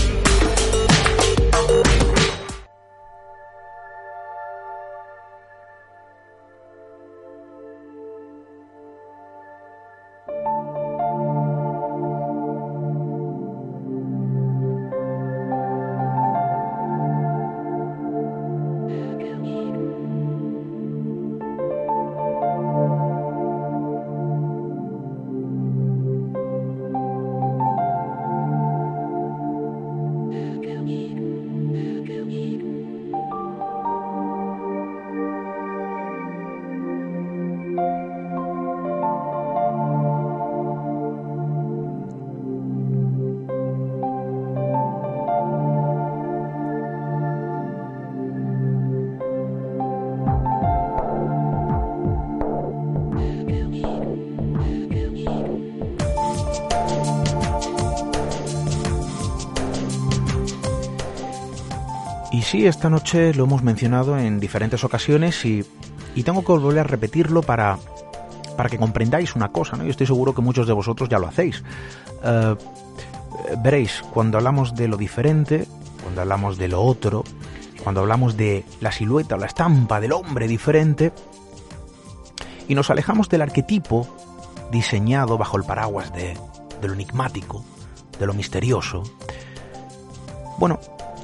Sí, esta noche lo hemos mencionado en diferentes ocasiones y, tengo que volver a repetirlo para, para que comprendáis una cosa, ¿no? Y estoy seguro que muchos de vosotros ya lo hacéis. Eh, veréis, cuando hablamos de lo diferente, cuando hablamos de lo otro, cuando hablamos de la silueta o la estampa del hombre diferente, y nos alejamos del arquetipo diseñado bajo el paraguas de, de lo enigmático, de lo misterioso, bueno,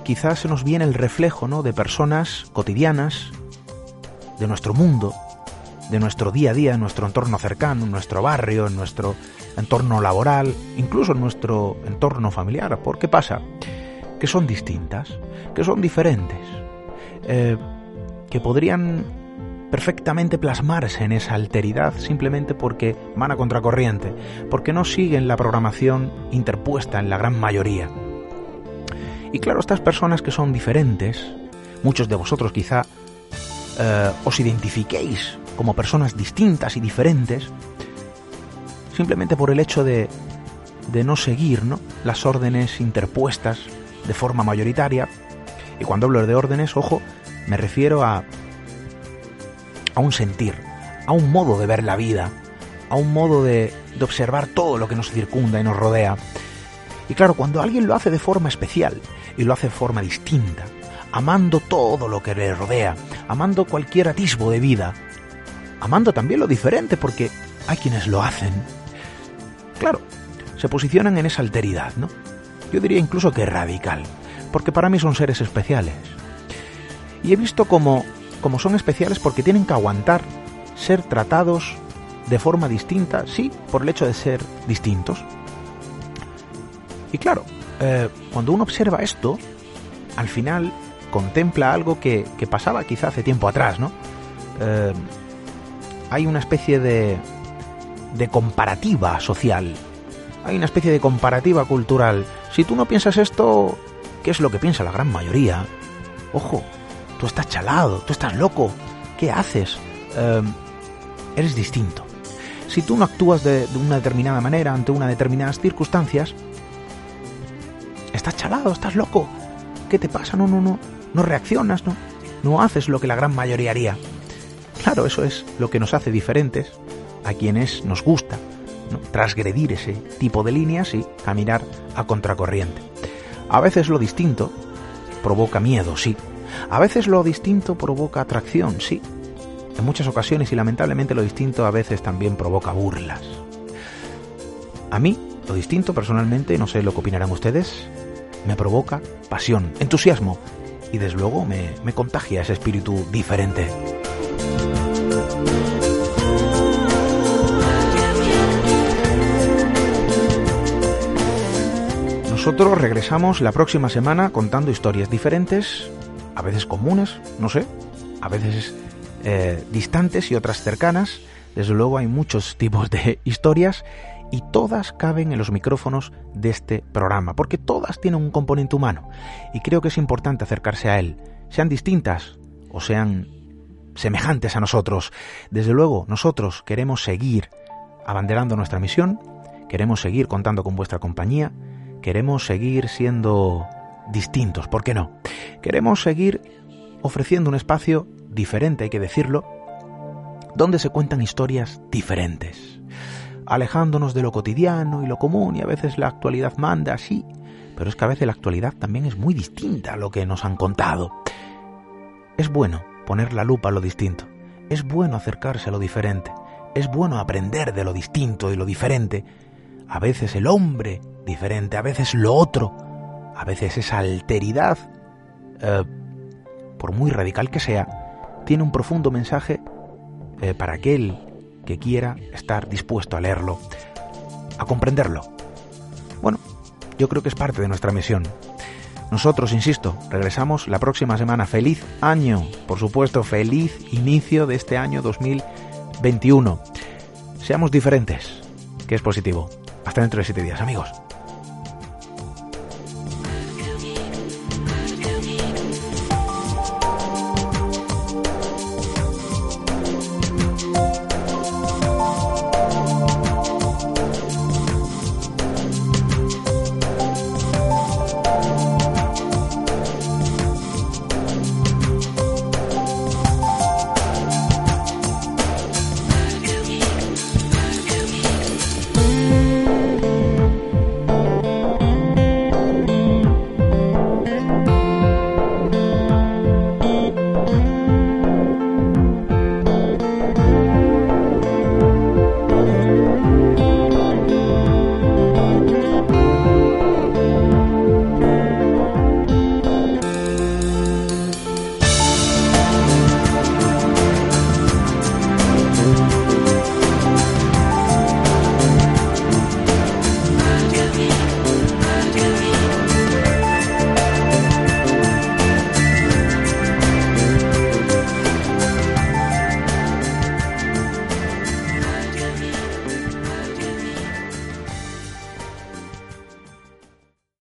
quizás se nos viene el reflejo ¿no? de personas cotidianas, de nuestro mundo, de nuestro día a día, en nuestro entorno cercano, en nuestro barrio, en nuestro entorno laboral, incluso en nuestro entorno familiar. ¿Por qué pasa? Que son distintas, que son diferentes, eh, que podrían perfectamente plasmarse en esa alteridad simplemente porque van a contracorriente, porque no siguen la programación interpuesta en la gran mayoría. Y claro, estas personas que son diferentes, muchos de vosotros quizá eh, os identifiquéis como personas distintas y diferentes, simplemente por el hecho de, de no seguir ¿no? las órdenes interpuestas de forma mayoritaria. Y cuando hablo de órdenes, ojo, me refiero a, a un sentir, a un modo de ver la vida, a un modo de, de observar todo lo que nos circunda y nos rodea. Y claro, cuando alguien lo hace de forma especial y lo hace de forma distinta, amando todo lo que le rodea, amando cualquier atisbo de vida, amando también lo diferente porque hay quienes lo hacen. Claro, se posicionan en esa alteridad, ¿no? Yo diría incluso que radical, porque para mí son seres especiales. Y he visto como, son especiales porque tienen que aguantar ser tratados de forma distinta, sí, por el hecho de ser distintos. Y claro, eh, cuando uno observa esto, al final contempla algo que, que pasaba quizá hace tiempo atrás, ¿no? Eh, hay una especie de, de comparativa social, hay una especie de comparativa cultural. Si tú no piensas esto, ¿qué es lo que piensa la gran mayoría? Ojo, tú estás chalado, tú estás loco, ¿qué haces? Eh, eres distinto. Si tú no actúas de, de, una determinada manera ante unas determinadas circunstancias, estás chalado, estás loco. ¿Qué te pasa? No, no, no, no reaccionas, no, no haces lo que la gran mayoría haría. Claro, eso es lo que nos hace diferentes a quienes nos gusta ¿no? transgredir ese tipo de líneas y caminar a contracorriente. A veces lo distinto provoca miedo, sí. A veces lo distinto provoca atracción, sí. En muchas ocasiones y lamentablemente lo distinto a veces también provoca burlas. A mí, lo distinto personalmente, no sé lo que opinarán ustedes, me provoca pasión, entusiasmo y desde luego me, me contagia ese espíritu diferente. Nosotros regresamos la próxima semana contando historias diferentes, a veces comunes, no sé, a veces eh, distantes y otras cercanas. Desde luego hay muchos tipos de historias y todas caben en los micrófonos de este programa, porque todas tienen un componente humano y creo que es importante acercarse a él, sean distintas o sean semejantes a nosotros. Desde luego, nosotros queremos seguir abanderando nuestra misión, queremos seguir contando con vuestra compañía, queremos seguir siendo distintos, ¿por qué no? Queremos seguir ofreciendo un espacio diferente, hay que decirlo, donde se cuentan historias diferentes, alejándonos de lo cotidiano y lo común, y a veces la actualidad manda así, pero es que a veces la actualidad también es muy distinta a lo que nos han contado. Es bueno poner la lupa a lo distinto, es bueno acercarse a lo diferente, es bueno aprender de lo distinto y lo diferente. A veces el hombre diferente, a veces lo otro, a veces esa alteridad, eh, por muy radical que sea, tiene un profundo mensaje eh, para aquel que quiera estar dispuesto a leerlo, a comprenderlo. Bueno, yo creo que es parte de nuestra misión. Nosotros, insisto, regresamos la próxima semana. Feliz año, por supuesto, feliz inicio de este año 2021. Seamos diferentes, que es positivo. Hasta dentro de siete días, amigos.